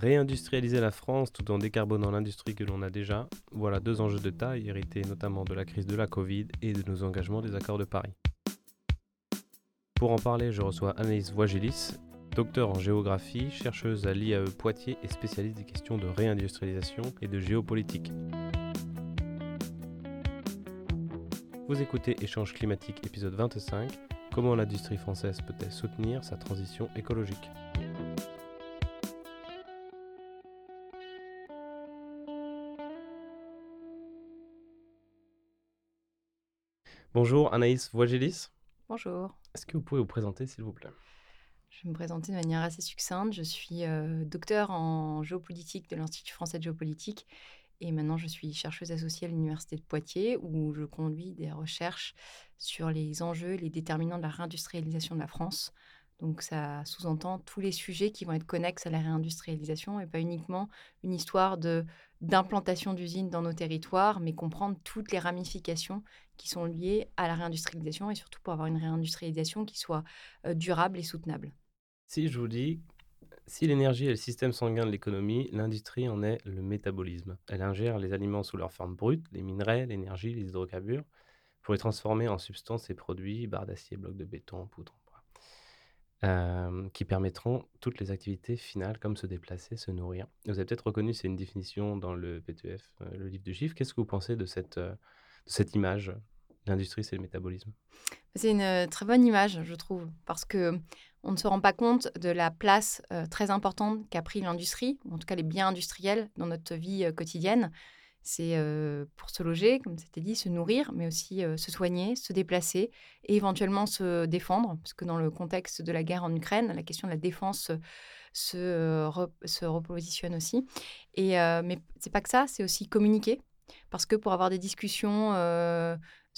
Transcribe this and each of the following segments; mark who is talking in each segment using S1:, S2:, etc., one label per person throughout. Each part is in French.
S1: Réindustrialiser la France tout en décarbonant l'industrie que l'on a déjà, voilà deux enjeux de taille hérités notamment de la crise de la Covid et de nos engagements des accords de Paris. Pour en parler, je reçois Anaïs Voigelis, docteur en géographie, chercheuse à l'IAE Poitiers et spécialiste des questions de réindustrialisation et de géopolitique. Vous écoutez Échange climatique épisode 25, comment l'industrie française peut-elle soutenir sa transition écologique? Bonjour Anaïs Voigelis.
S2: Bonjour.
S1: Est-ce que vous pouvez vous présenter s'il vous plaît?
S2: Je vais me présenter de manière assez succincte. Je suis euh, docteur en géopolitique de l'Institut français de géopolitique et maintenant je suis chercheuse associée à l'Université de Poitiers où je conduis des recherches sur les enjeux, les déterminants de la réindustrialisation de la France donc ça sous-entend tous les sujets qui vont être connexes à la réindustrialisation et pas uniquement une histoire de d'implantation d'usines dans nos territoires, mais comprendre toutes les ramifications qui sont liées à la réindustrialisation et surtout pour avoir une réindustrialisation qui soit euh, durable et soutenable.
S1: Si je vous dis, si l'énergie est le système sanguin de l'économie, l'industrie en est le métabolisme. Elle ingère les aliments sous leur forme brute, les minerais, l'énergie, les hydrocarbures, pour les transformer en substances et produits, barres d'acier, blocs de béton, poudre, qui permettront toutes les activités finales comme se déplacer, se nourrir. Vous avez peut-être reconnu, c'est une définition dans le PTF, le livre de chiffres. Qu'est-ce que vous pensez de cette, de cette image L'industrie, c'est le métabolisme?
S2: C'est une très bonne image, je trouve, parce que on ne se rend pas compte de la place très importante qu'a pris l'industrie, en tout cas les biens industriels, dans notre vie quotidienne. C'est pour se loger, comme c'était dit, se nourrir, mais aussi se soigner, se déplacer et éventuellement se défendre, parce que dans le contexte de la guerre en Ukraine, la question de la défense se, se repositionne aussi. Et, mais c'est pas que ça, c'est aussi communiquer, parce que pour avoir des discussions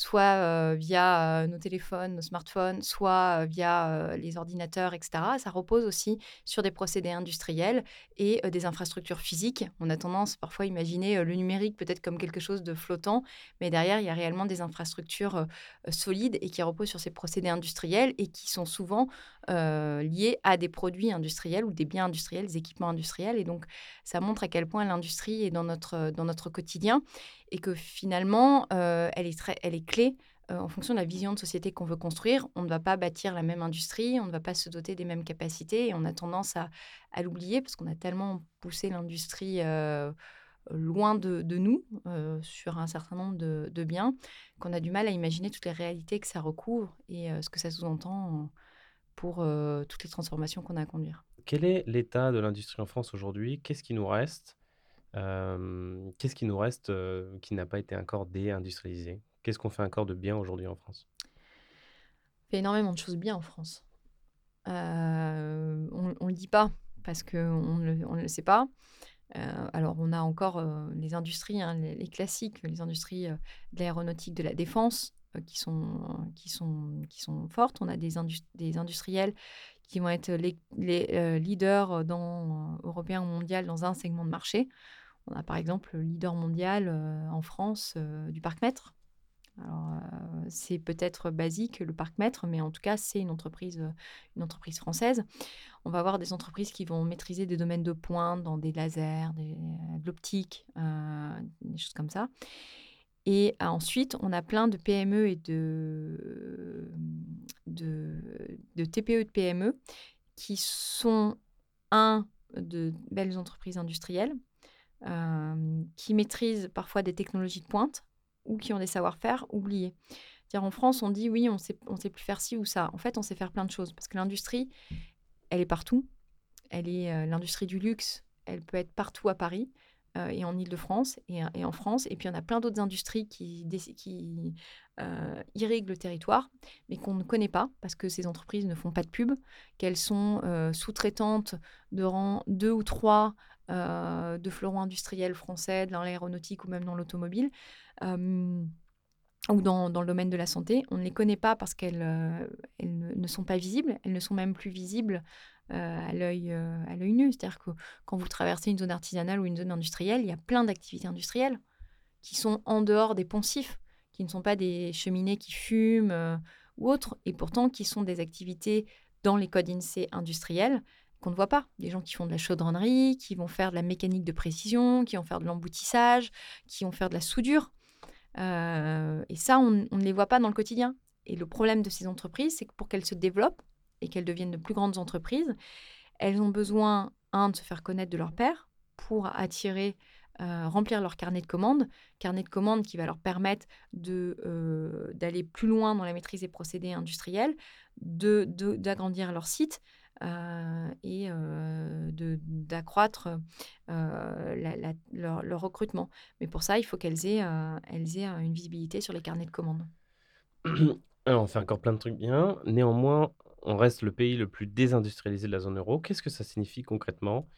S2: soit via nos téléphones, nos smartphones, soit via les ordinateurs, etc. Ça repose aussi sur des procédés industriels et des infrastructures physiques. On a tendance parfois à imaginer le numérique peut-être comme quelque chose de flottant, mais derrière, il y a réellement des infrastructures solides et qui reposent sur ces procédés industriels et qui sont souvent liés à des produits industriels ou des biens industriels, des équipements industriels. Et donc, ça montre à quel point l'industrie est dans notre, dans notre quotidien et que finalement, elle, est très, elle est clé en fonction de la vision de société qu'on veut construire. On ne va pas bâtir la même industrie, on ne va pas se doter des mêmes capacités et on a tendance à, l'oublier parce qu'on a tellement poussé l'industrie loin de, nous sur un certain nombre de biens qu'on a du mal à imaginer toutes les réalités que ça recouvre et ce que ça sous-entend pour toutes les transformations qu'on a à conduire.
S1: Quel est l'état de l'industrie en France aujourd'hui? Qu'est-ce qui nous reste? Qu'est-ce qui nous reste qui n'a pas été encore déindustrialisé? Qu'est-ce qu'on fait encore de bien aujourd'hui en France?
S2: On fait énormément de choses bien en France. on ne le dit pas parce qu'on ne le, sait pas. alors, on a encore les industries, hein, les, classiques, les industries de l'aéronautique, de la défense, qui, sont, qui, sont, qui sont fortes. On a des, des industriels qui vont être les, les leaders dans, européens ou mondiaux dans un segment de marché. On a par exemple le leader mondial en France du parc-mètre. c'est peut-être basique le parc-mètre, mais en tout cas, c'est une entreprise, une entreprise française. On va avoir des entreprises qui vont maîtriser des domaines de pointe dans des lasers, des, de l'optique, des choses comme ça. Et ensuite, on a plein de PME et de, TPE de PME qui sont, un, de belles entreprises industrielles, qui maîtrisent parfois des technologies de pointe ou qui ont des savoir-faire oubliés. en France, on dit oui, on sait, on sait plus faire ci ou ça. En fait, on sait faire plein de choses parce que l'industrie, elle est partout. Elle est l'industrie du luxe. Elle peut être partout à Paris et en Ile-de-France et, et, en France. Et puis, on a plein d'autres industries qui, qui irriguent le territoire, mais qu'on ne connaît pas parce que ces entreprises ne font pas de pub, qu'elles sont sous-traitantes de rang 2 ou 3 euh, de fleurons industriels français, dans l'aéronautique ou même dans l'automobile, euh, ou dans, le domaine de la santé. On ne les connaît pas parce qu'elles euh, ne, sont pas visibles, elles ne sont même plus visibles à l'œil nu. C'est-à-dire que quand vous traversez une zone artisanale ou une zone industrielle, il y a plein d'activités industrielles qui sont en dehors des poncifs, qui ne sont pas des cheminées qui fument ou autres, et pourtant qui sont des activités dans les codes INSEE industriels qu'on ne voit pas. Des gens qui font de la chaudronnerie, qui vont faire de la mécanique de précision, qui vont faire de l'emboutissage, qui vont faire de la soudure. Euh, et ça, on, on ne les voit pas dans le quotidien. Et le problème de ces entreprises, c'est que pour qu'elles se développent et qu'elles deviennent de plus grandes entreprises, elles ont besoin, un, de se faire connaître de leur père pour attirer euh, remplir leur carnet de commandes, carnet de commandes qui va leur permettre euh, d'aller plus loin dans la maîtrise des procédés industriels, d'agrandir de, leur site euh, et d'accroître leur, leur, recrutement. Mais pour ça, il faut qu'elles aient, elles aient une visibilité sur les carnets de commandes.
S1: Alors, on fait encore plein de trucs bien. Néanmoins, on reste le pays le plus désindustrialisé de la zone euro. Qu'est-ce que ça signifie concrètement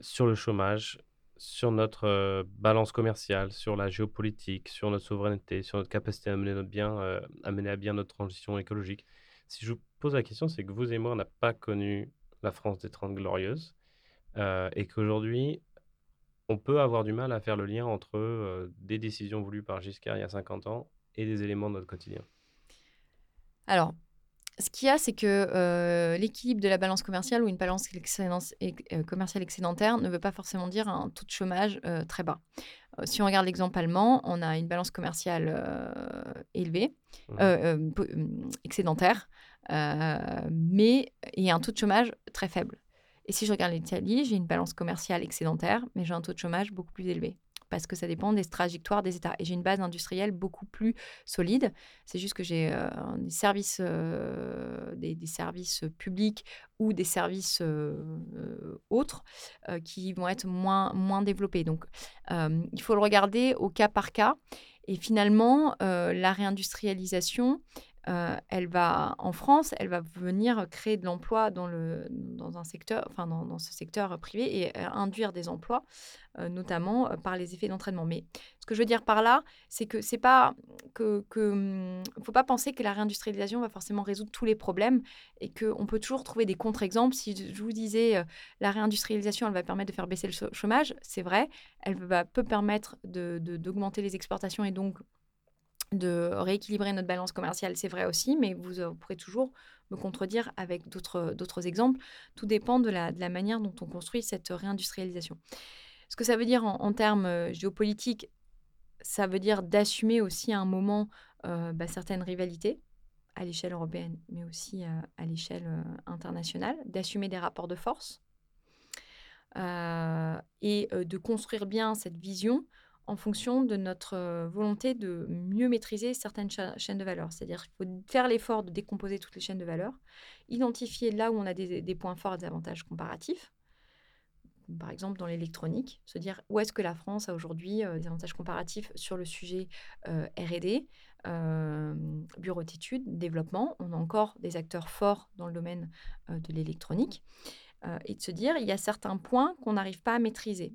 S1: sur le chômage, sur notre balance commerciale, sur la géopolitique, sur notre souveraineté, sur notre capacité à mener, à, mener à bien notre transition écologique? Si je vous pose la question, c'est que vous et moi, on n'a pas connu la France des Trente Glorieuses et qu'aujourd'hui, on peut avoir du mal à faire le lien entre des décisions voulues par Giscard il y a 50 ans et des éléments de notre quotidien.
S2: Alors, ce qu'il y a, c'est que euh, l'équilibre de la balance commerciale ou une balance euh, commerciale excédentaire ne veut pas forcément dire un taux de chômage euh, très bas. si on regarde l'exemple allemand, on a une balance commerciale élevée, mmh. excédentaire, mais et un taux de chômage très faible. Et si je regarde l'Italie, j'ai une balance commerciale excédentaire, mais j'ai un taux de chômage beaucoup plus élevé parce que ça dépend des trajectoires des États. Et j'ai une base industrielle beaucoup plus solide. C'est juste que j'ai euh, des services, euh, des, services publics ou des services euh, autres qui vont être moins, moins développés. Donc, il faut le regarder au cas par cas. Et finalement, la réindustrialisation, euh, elle va en France, elle va venir créer de l'emploi dans le dans un secteur, enfin dans, ce secteur privé et euh, induire des emplois, euh, notamment par les effets d'entraînement. Mais ce que je veux dire par là, c'est que c'est pas que, que hum, faut pas penser que la réindustrialisation va forcément résoudre tous les problèmes et qu'on peut toujours trouver des contre-exemples. Si je vous disais la réindustrialisation, elle va permettre de faire baisser le chômage, c'est vrai, elle va peut permettre d'augmenter les exportations et donc de rééquilibrer notre balance commerciale, c'est vrai aussi, mais vous, euh, pourrez toujours me contredire avec d'autres exemples. Tout dépend de la, manière dont on construit cette réindustrialisation. Ce que ça veut dire en, termes euh, géopolitiques, ça veut dire d'assumer aussi à un moment euh, bah, certaines rivalités à l'échelle européenne, mais aussi à l'échelle internationale, d'assumer des rapports de force et de construire bien cette vision en fonction de notre euh, volonté de mieux maîtriser certaines chaînes de valeur. C'est-à-dire qu'il faut faire l'effort de décomposer toutes les chaînes de valeur, identifier là où on a des, points forts et des avantages comparatifs. Par exemple, dans l'électronique, se dire où est-ce que la France a aujourd'hui euh, des avantages comparatifs sur le sujet euh, RD, bureau d'études, développement. On a encore des acteurs forts dans le domaine de l'électronique. Et de se dire, il y a certains points qu'on n'arrive pas à maîtriser.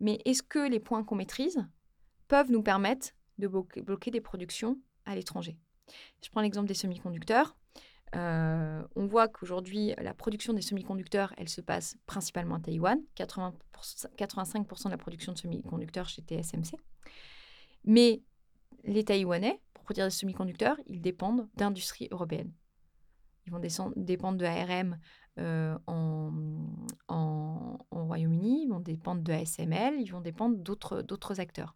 S2: Mais est-ce que les points qu'on maîtrise peuvent nous permettre de bloquer des productions à l'étranger? Je prends l'exemple des semi-conducteurs. Euh, on voit qu'aujourd'hui, la production des semi-conducteurs, elle se passe principalement à Taïwan, 80 85% de la production de semi-conducteurs chez TSMC. Mais les Taïwanais, pour produire des semi-conducteurs, ils dépendent d'industries européennes. Ils vont dépendre de ARM euh, en, Royaume-Uni, ils vont dépendre de ASML, ils vont dépendre d'autres acteurs.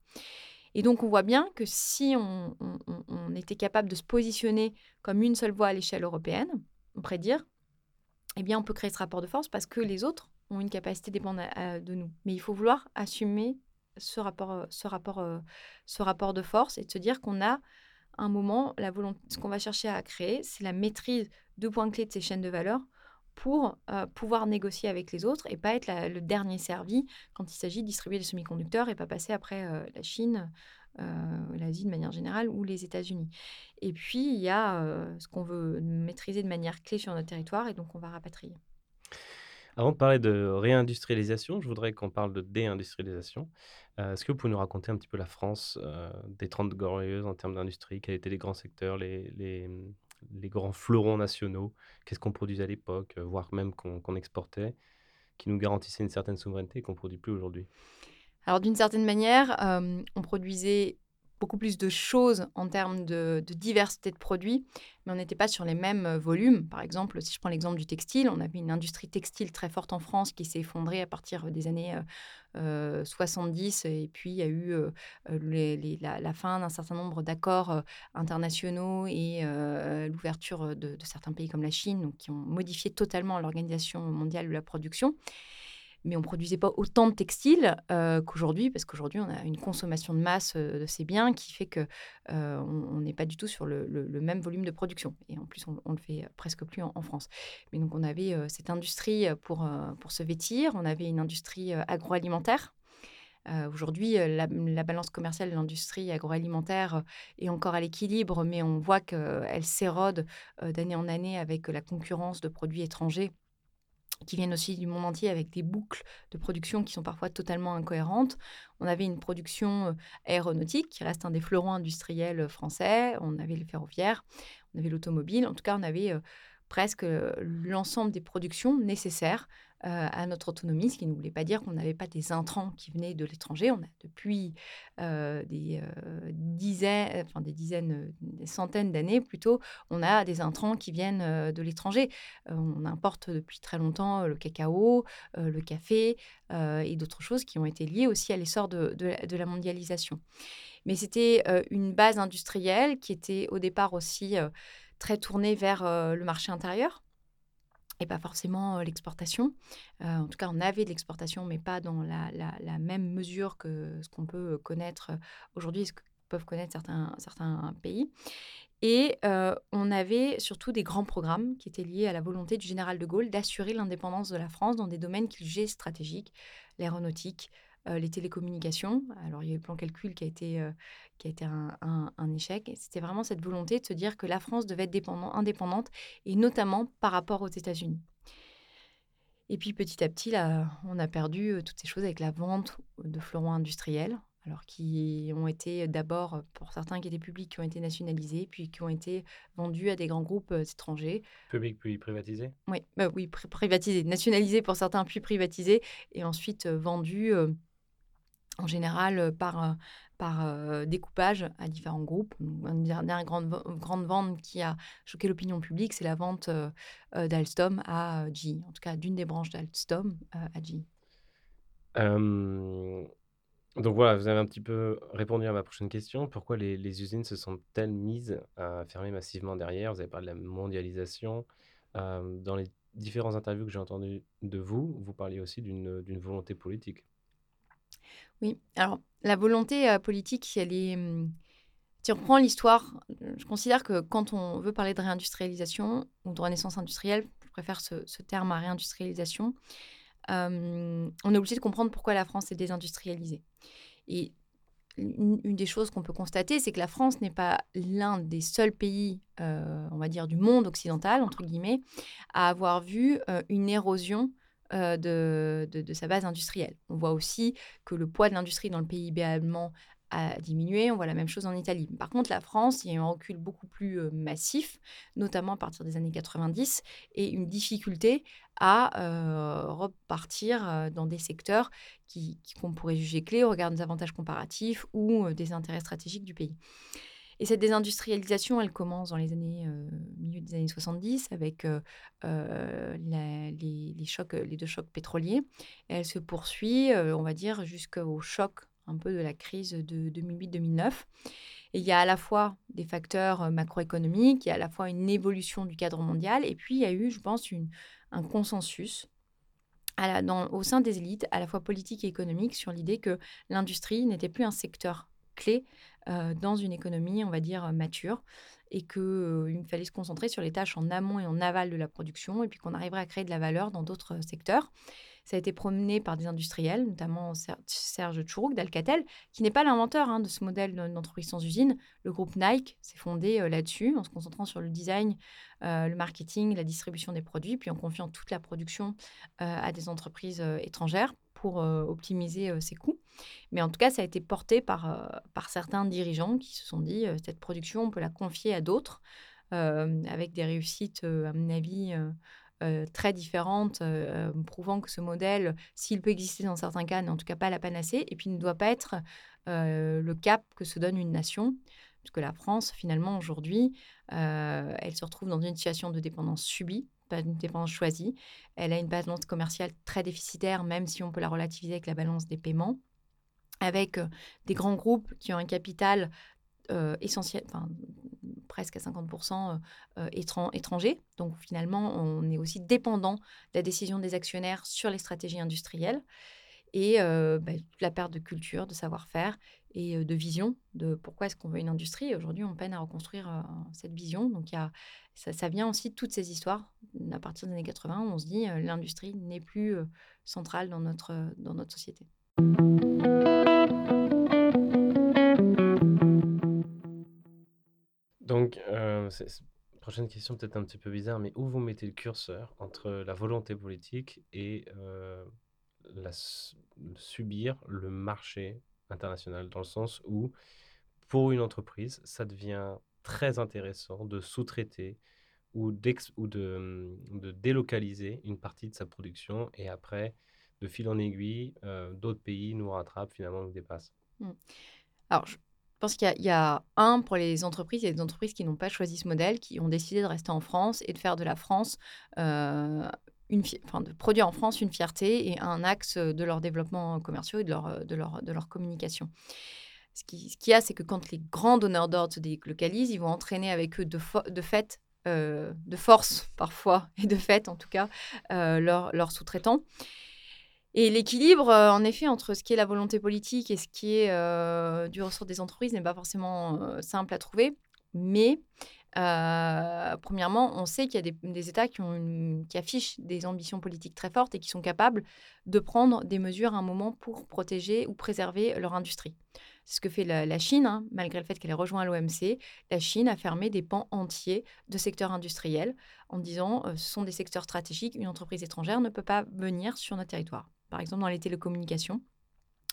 S2: Et donc, on voit bien que si on, était capable de se positionner comme une seule voie à l'échelle européenne, on pourrait dire, eh bien, on peut créer ce rapport de force parce que les autres ont une capacité dépendante de nous. Mais il faut vouloir assumer ce rapport, ce rapport, ce rapport de force et de se dire qu'on a un moment, la volonté, ce qu'on va chercher à créer, c'est la maîtrise de points clés de ces chaînes de valeur pour euh, pouvoir négocier avec les autres et pas être le dernier servi quand il s'agit de distribuer des semi-conducteurs et pas passer après euh, la Chine, euh, l'Asie de manière générale ou les États-Unis. Et puis, il y a ce qu'on veut maîtriser de manière clé sur notre territoire et donc on va rapatrier.
S1: Avant de parler de réindustrialisation, je voudrais qu'on parle de déindustrialisation. Est-ce que vous pouvez nous raconter un petit peu la France des 30 glorieuses en termes d'industrie? Quels étaient les grands secteurs, grands fleurons nationaux, qu'est-ce qu'on produisait à l'époque, euh, voire même qu'on exportait, qui nous garantissait une certaine souveraineté qu'on ne produit plus aujourd'hui?
S2: Alors d'une certaine manière, euh, on produisait beaucoup plus de choses en termes de, diversité de produits, mais on n'était pas sur les mêmes euh, volumes. Par exemple, si je prends l'exemple du textile, on avait une industrie textile très forte en France qui s'est effondrée à partir des années 70, euh, et puis il y a eu la, fin d'un certain nombre d'accords internationaux et l'ouverture de, de, certains pays comme la Chine, donc, qui ont modifié totalement l'organisation mondiale de la production mais on ne produisait pas autant de textiles euh, qu'aujourd'hui, parce qu'aujourd'hui, on a une consommation de masse euh, de ces biens qui fait que euh, on n'est pas du tout sur le, même volume de production. Et en plus, on, ne le fait presque plus en, France. Mais donc, on avait cette industrie pour, pour se vêtir, on avait une industrie agroalimentaire. Aujourd'hui, la, la, balance commerciale de l'industrie agroalimentaire est encore à l'équilibre, mais on voit qu'elle s'érode d'année en année avec la concurrence de produits étrangers qui viennent aussi du monde entier avec des boucles de production qui sont parfois totalement incohérentes. On avait une production euh, aéronautique qui reste un des fleurons industriels euh, français, on avait le ferroviaire, on avait l'automobile, en tout cas on avait euh, presque l'ensemble des productions nécessaires euh, à notre autonomie, ce qui ne voulait pas dire qu'on n'avait pas des intrants qui venaient de l'étranger. On a depuis euh, des, euh, dizaines, enfin des dizaines, des centaines d'années plutôt, on a des intrants qui viennent de l'étranger. on importe depuis très longtemps le cacao, le café et d'autres choses qui ont été liées aussi à l'essor de, de, la mondialisation. Mais c'était une base industrielle qui était au départ aussi très tournée vers le marché intérieur et pas forcément l'exportation. en tout cas, on avait de l'exportation, mais pas dans la, même mesure que ce qu'on peut connaître aujourd'hui, ce que peuvent connaître certains, certains pays. Et on avait surtout des grands programmes qui étaient liés à la volonté du général de Gaulle d'assurer l'indépendance de la France dans des domaines qu'il jugeait stratégiques, l'aéronautique, euh, les télécommunications. Alors, il y a eu le plan calcul qui a été, euh, qui a été un, un, échec. C'était vraiment cette volonté de se dire que la France devait être dépendant, indépendante, et notamment par rapport aux États-Unis. Et puis, petit à petit, là, on a perdu euh, toutes ces choses avec la vente de fleurons industriels, alors qui ont été d'abord, pour certains qui étaient publics, qui ont été nationalisés, puis qui ont été vendus à des grands groupes étrangers.
S1: Publics puis privatisés?
S2: Oui, bah oui privatisés, nationalisés pour certains, puis privatisés, et ensuite vendus en général par, par découpage à différents groupes. Une dernière grande, grande vente qui a choqué l'opinion publique, c'est la vente d'Alstom à GE, en tout cas d'une des branches d'Alstom à GE.
S1: donc voilà, vous avez un petit peu répondu à ma prochaine question. Pourquoi les, usines se sont-elles mises à fermer massivement derrière? Vous avez parlé de la mondialisation. dans les différents interviews que j'ai entendus de vous, vous parliez aussi d'une volonté politique.
S2: Oui, alors la volonté euh, politique, elle est. Hum, si on reprend l'histoire, je considère que quand on veut parler de réindustrialisation ou de renaissance industrielle, je préfère ce, terme à réindustrialisation, hum, on est obligé de comprendre pourquoi la France est désindustrialisée. Et une, des choses qu'on peut constater, c'est que la France n'est pas l'un des seuls pays, euh, on va dire, du monde occidental, entre guillemets, à avoir vu euh, une érosion euh, de, sa base industrielle. On voit aussi que le poids de l'industrie dans le PIB allemand a diminué. On voit la même chose en Italie. Par contre, la France, il y a un recul beaucoup plus euh, massif, notamment à partir des années 90, et une difficulté à euh, repartir dans des secteurs qui, qu'on pourrait juger clés au regard des avantages comparatifs ou des intérêts stratégiques du pays. Et cette désindustrialisation, elle commence dans les années, euh, milieu des années 70 avec euh, euh, les, deux chocs pétroliers. elle se poursuit, on va dire, jusqu'au choc un peu de la crise de 2008-2009. Et il y a à la fois des facteurs macroéconomiques, il y a à la fois une évolution du cadre mondial, et puis il y a eu, je pense, un consensus au sein des élites, à la fois politiques et économiques, sur l'idée que l'industrie n'était plus un secteur clé dans une économie, on va dire, mature, et qu'il fallait se concentrer sur les tâches en amont et en aval de la production, et puis qu'on arriverait à créer de la valeur dans d'autres secteurs. Ça a été promené par des industriels, notamment Serge Tchourouk d'Alcatel, qui n'est pas l'inventeur hein, de ce modèle d'entreprise sans usine. Le groupe Nike s'est fondé là-dessus, en se concentrant sur le design, le marketing, la distribution des produits, puis en confiant toute la production à des entreprises étrangères pour optimiser ses coûts. Mais en tout cas, ça a été porté par, par certains dirigeants qui se sont dit, cette production, on peut la confier à d'autres, avec des réussites, à mon avis, très différentes, prouvant que ce modèle, s'il peut exister dans certains cas, n'est en tout cas pas la panacée, et puis ne doit pas être le cap que se donne une nation. Puisque la France, finalement, aujourd'hui, elle se retrouve dans une situation de dépendance subie, pas une dépendance choisie. Elle a une balance commerciale très déficitaire, même si on peut la relativiser avec la balance des paiements, avec des grands groupes qui ont un capital essentiel, enfin, presque à 50% étranger. Donc finalement, on est aussi dépendant de la décision des actionnaires sur les stratégies industrielles et bah, la perte de culture, de savoir-faire et de vision de pourquoi est-ce qu'on veut une industrie. Aujourd'hui, on peine à reconstruire cette vision. Donc, y a, ça, vient aussi de toutes ces histoires. À partir des années 80, on se dit l'industrie n'est plus centrale dans notre, dans notre société.
S1: Donc, euh, prochaine question peut-être un petit peu bizarre, mais où vous mettez le curseur entre la volonté politique et subir le marché international, dans le sens où, pour une entreprise, ça devient très intéressant de sous-traiter ou, ou de, mmh, de, délocaliser une partie de sa production et après, de fil en aiguille, d'autres pays nous rattrapent, finalement nous dépassent.
S2: Mmh. Alors, je pense qu'il y, a un pour les entreprises, il y a des entreprises qui n'ont pas choisi ce modèle, qui ont décidé de rester en France et de faire de la France de produire en France une fierté et un axe de leur développement commercial et de leur, de leur, de leur communication. Ce qu'il ce qui y a, c'est que quand les grands donneurs d'ordre se délocalisent, ils vont entraîner avec eux de, de fait, euh, de force parfois, et de fait en tout cas, euh, leurs leur sous-traitants. Et l'équilibre, euh, en effet, entre ce qui est la volonté politique et ce qui est du ressort des entreprises n'est pas forcément simple à trouver. Mais premièrement, on sait qu'il y a des, États qui, affichent des ambitions politiques très fortes et qui sont capables de prendre des mesures à un moment pour protéger ou préserver leur industrie. C'est ce que fait la, Chine, hein, malgré le fait qu'elle ait rejoint l'OMC. La Chine a fermé des pans entiers de secteurs industriels en disant ce sont des secteurs stratégiques, une entreprise étrangère ne peut pas venir sur notre territoire. Par exemple, dans les télécommunications,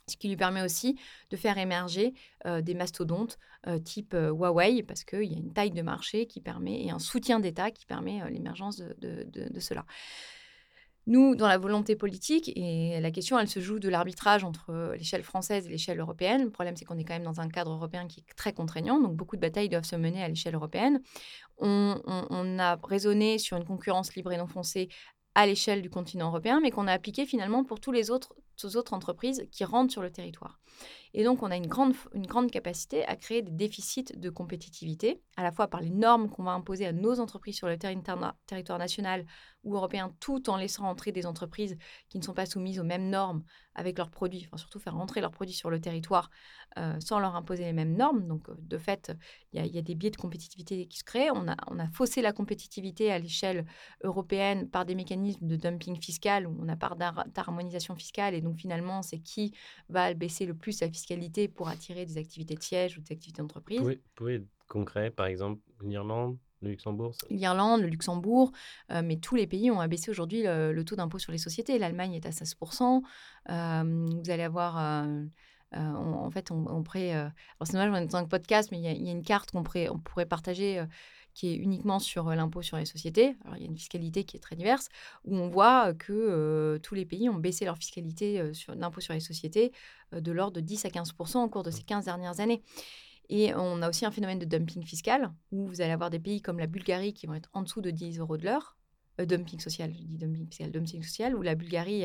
S2: ce qui lui permet aussi de faire émerger des mastodontes type Huawei, parce qu'il y a une taille de marché qui permet, et un soutien d'État qui permet l'émergence de, de, cela. Nous, dans la volonté politique, et la question, elle se joue de l'arbitrage entre l'échelle française et l'échelle européenne. Le problème, c'est qu'on est quand même dans un cadre européen qui est très contraignant, donc beaucoup de batailles doivent se mener à l'échelle européenne. On, on, a raisonné sur une concurrence libre et non foncée à l'échelle du continent européen, mais qu'on a appliqué finalement pour tous les autres aux autres entreprises qui rentrent sur le territoire. Et donc, on a une grande, une grande capacité à créer des déficits de compétitivité, à la fois par les normes qu'on va imposer à nos entreprises sur le territoire national ou européen, tout en laissant entrer des entreprises qui ne sont pas soumises aux mêmes normes avec leurs produits, enfin surtout faire rentrer leurs produits sur le territoire euh, sans leur imposer les mêmes normes. Donc, euh, de fait, il y, a des biais de compétitivité qui se créent. On a, on a faussé la compétitivité à l'échelle européenne par des mécanismes de dumping fiscal où on a part d'harmonisation fiscale et donc finalement, c'est qui va baisser le plus sa fiscalité pour attirer des activités de siège ou des activités d'entreprise.
S1: Oui, oui, concret, par exemple, l'Irlande, le Luxembourg
S2: L'Irlande, le Luxembourg, euh, mais tous les pays ont abaissé aujourd'hui le, taux d'impôt sur les sociétés. L'Allemagne est à 16%. Euh, vous allez avoir... Euh, en fait, on, on pourrait... alors c'est dommage, on est dans un podcast, mais il y, a une carte qu'on pourrait, on pourrait partager qui est uniquement sur l'impôt sur les sociétés. Alors, il y a une fiscalité qui est très diverse, où on voit que tous les pays ont baissé leur fiscalité d'impôt sur les sociétés de l'ordre de 10 à 15 au cours de ces 15 dernières années. Et on a aussi un phénomène de dumping fiscal, où vous allez avoir des pays comme la Bulgarie qui vont être en dessous de 10 euros de l'heure, euh, dumping social, je dis dumping fiscal, dumping social, où la Bulgarie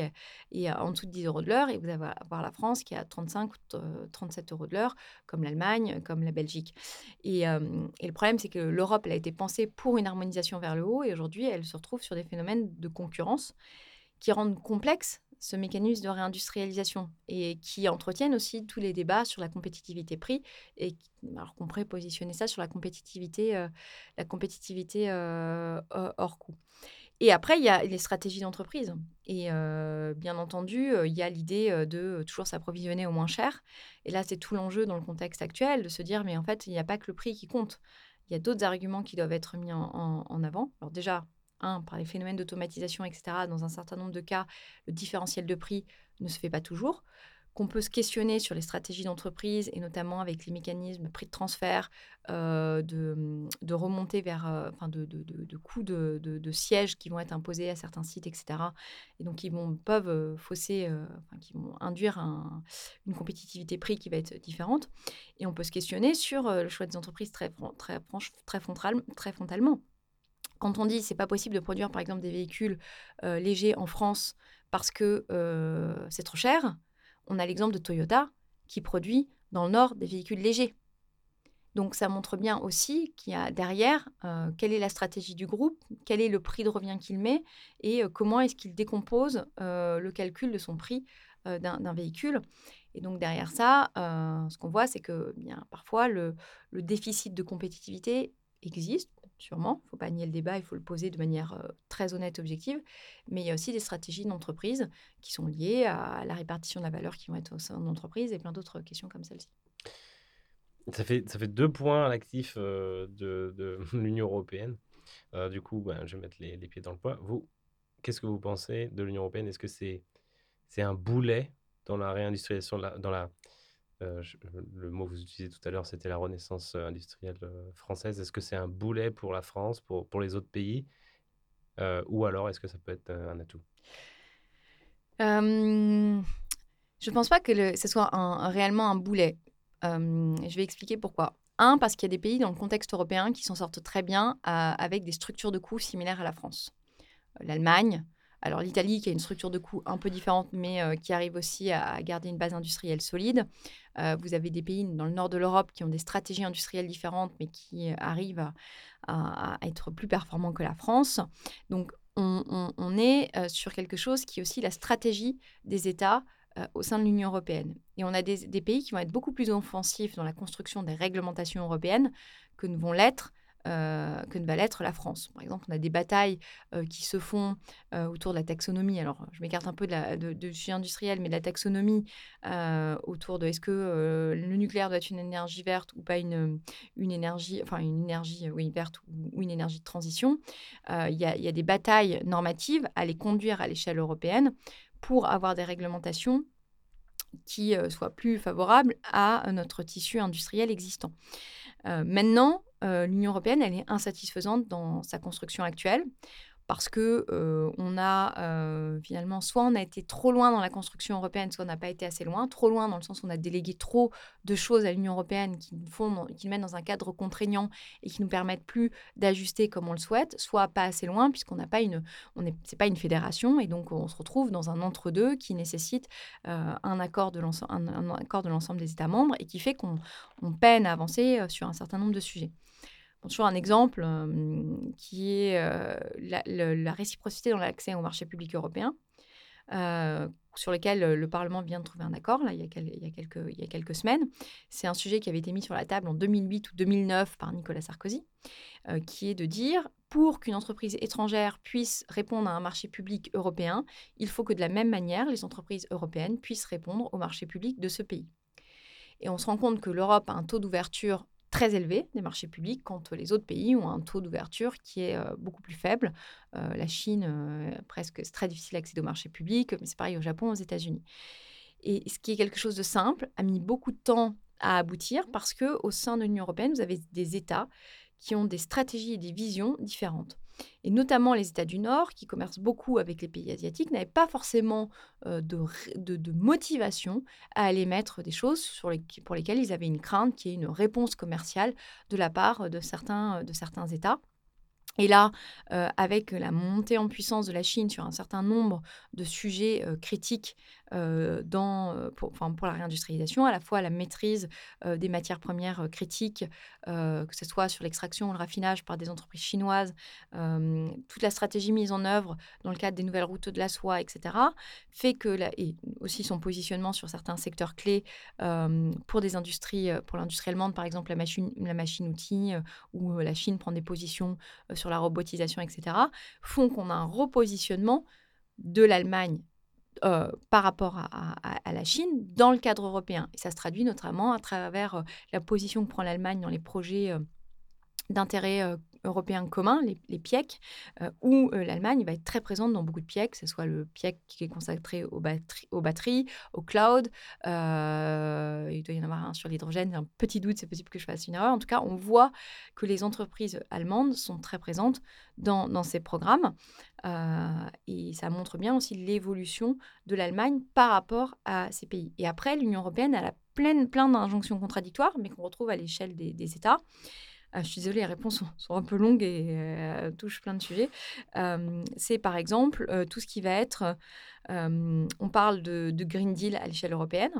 S2: est, en dessous de 10 euros de l'heure, et vous allez avoir la France qui est à 35 ou 37 euros de l'heure, comme l'Allemagne, comme la Belgique. Et, et le problème, c'est que l'Europe, elle a été pensée pour une harmonisation vers le haut, et aujourd'hui, elle se retrouve sur des phénomènes de concurrence qui rendent complexe ce mécanisme de réindustrialisation et qui entretiennent aussi tous les débats sur la compétitivité prix et alors qu'on pourrait positionner ça sur la compétitivité, euh, la compétitivité euh, hors coût. Et après, il y a les stratégies d'entreprise. Et euh, bien entendu, il y a l'idée de toujours s'approvisionner au moins cher. Et là, c'est tout l'enjeu dans le contexte actuel de se dire, mais en fait, il n'y a pas que le prix qui compte. Il y a d'autres arguments qui doivent être mis en, en avant. Alors déjà, un, par les phénomènes d'automatisation, etc., dans un certain nombre de cas, le différentiel de prix ne se fait pas toujours. qu'on peut se questionner sur les stratégies d'entreprise et notamment avec les mécanismes prix de transfert, euh, de, de, remontée vers, euh, enfin de, de, de, coûts de, de, sièges qui vont être imposés à certains sites, etc. Et donc, ils vont, peuvent euh, fausser, qui vont induire un, une compétitivité prix qui va être différente. Et on peut se questionner sur le choix des entreprises très, très, très, très frontalement. Quand on dit c'est pas possible de produire par exemple des véhicules légers en France parce que c'est trop cher, on a l'exemple de Toyota qui produit dans le nord des véhicules légers. Donc ça montre bien aussi qu'il y a derrière euh, quelle est la stratégie du groupe, quel est le prix de revient qu'il met et euh, comment est-ce qu'il décompose euh, le calcul de son prix d'un véhicule. Et donc derrière ça, ce qu'on voit, c'est que bien parfois le, déficit de compétitivité existe, sûrement. Il ne faut pas nier le débat, il faut le poser de manière très honnête, objective. Mais il y a aussi des stratégies d'entreprise qui sont liées à la répartition de la valeur qui vont être au sein de l'entreprise et plein d'autres questions comme celle-ci.
S1: Ça fait, ça fait deux points à l'actif de, l'Union européenne. du coup, ben, je vais mettre les, les, pieds dans le poids. Vous, qu'est-ce que vous pensez de l'Union européenne? Est-ce que c'est c'est un boulet dans la réindustrialisation, dans la, le mot que vous utilisez tout à l'heure, c'était la renaissance industrielle française. Est-ce que c'est un boulet pour la France, pour, pour les autres pays? Ou alors, est-ce que ça peut être un atout?
S2: Je ne pense pas que ce soit réellement un boulet je vais expliquer pourquoi. Un, parce qu'il y a des pays dans le contexte européen qui s'en sortent très bien avec des structures de coûts similaires à la France. Euh, L'Allemagne, alors l'Italie qui a une structure de coûts un peu différente, mais qui arrive aussi à, garder une base industrielle solide. vous avez des pays dans le nord de l'Europe qui ont des stratégies industrielles différentes, mais qui arrivent à, être plus performants que la France. Donc on, est sur quelque chose qui est aussi la stratégie des États euh, au sein de l'Union européenne. Et on a des, pays qui vont être beaucoup plus offensifs dans la construction des réglementations européennes que ne vont l'être euh, que ne va l'être la France. Par exemple, on a des batailles euh, qui se font autour de la taxonomie. Alors, je m'écarte un peu de, la, de, sujet industriel, mais de la taxonomie autour de est-ce que le nucléaire doit être une énergie verte ou pas une, une énergie, enfin une énergie oui, verte ou, une énergie de transition. Il y, a des batailles normatives à les conduire à l'échelle européenne pour avoir des réglementations qui euh, soient plus favorables à notre tissu industriel existant. Euh, maintenant, euh, l'Union européenne, elle est insatisfaisante dans sa construction actuelle parce que euh, on a euh, finalement soit on a été trop loin dans la construction européenne, soit on n'a pas été assez loin, trop loin dans le sens où on a délégué trop de choses à l'Union européenne qui nous font, qui mettent dans un cadre contraignant et qui nous permettent plus d'ajuster comme on le souhaite, soit pas assez loin puisqu'on n'a pas une, on est, c'est pas une fédération et donc on se retrouve dans un entre-deux qui nécessite un accord de l'ensemble, un, accord de l'ensemble des États membres et qui fait qu'on on peine à avancer sur un certain nombre de sujets toujours un exemple qui est la, réciprocité dans l'accès au marché public européen, sur lequel le Parlement vient de trouver un accord là, il, y a quelques, il y a quelques semaines. C'est un sujet qui avait été mis sur la table en 2008 ou 2009 par Nicolas Sarkozy, qui est de dire, pour qu'une entreprise étrangère puisse répondre à un marché public européen, il faut que de la même manière, les entreprises européennes puissent répondre au marché public de ce pays. Et on se rend compte que l'Europe a un taux d'ouverture très élevé des marchés publics quand les autres pays ont un taux d'ouverture qui est euh, beaucoup plus faible. Euh, la Chine, euh, presque, c'est très difficile d'accéder aux marchés publics, mais c'est pareil au Japon, aux États-Unis. Et ce qui est quelque chose de simple, a mis beaucoup de temps à aboutir parce que au sein de l'Union européenne, vous avez des États qui ont des stratégies et des visions différentes. Et notamment les États du Nord, qui commercent beaucoup avec les pays asiatiques, n'avaient pas forcément euh, de, motivation à aller mettre des choses pour lesquelles ils avaient une crainte, qui est une réponse commerciale de la part de certains, de certains États. Et là, euh, avec la montée en puissance de la Chine sur un certain nombre de sujets euh, critiques euh, dans, pour, pour, la réindustrialisation, à la fois la maîtrise des matières premières critiques, que ce soit sur l'extraction ou le raffinage par des entreprises chinoises, toute la stratégie mise en œuvre dans le cadre des nouvelles routes de la soie, etc., fait que, et aussi son positionnement sur certains secteurs clés pour des industries, pour l'industrie allemande, par exemple la machine, la machine-outil, où la Chine prend des positions sur la robotisation, etc., font qu'on a un repositionnement de l'Allemagne euh, par rapport à, la Chine dans le cadre européen. Et ça se traduit notamment à travers euh, la position que prend l'Allemagne dans les projets d'intérêt euh, européen commun, les, les PIEC, où l'Allemagne va être très présente dans beaucoup de PIEC, que ce soit le PIEC qui est consacré aux, batteries, aux, batteries, au cloud. il doit y en avoir un sur l'hydrogène, un petit doute, c'est possible que je fasse une erreur. En tout cas, on voit que les entreprises allemandes sont très présentes dans, ces programmes. et ça montre bien aussi l'évolution de l'Allemagne par rapport à ces pays. Et après, l'Union européenne, elle a plein, d'injonctions contradictoires, mais qu'on retrouve à l'échelle des États. Ah, je suis désolée, les réponses sont, un peu longues et euh, touchent plein de sujets. c'est par exemple tout ce qui va être, on parle de, Green Deal à l'échelle européenne,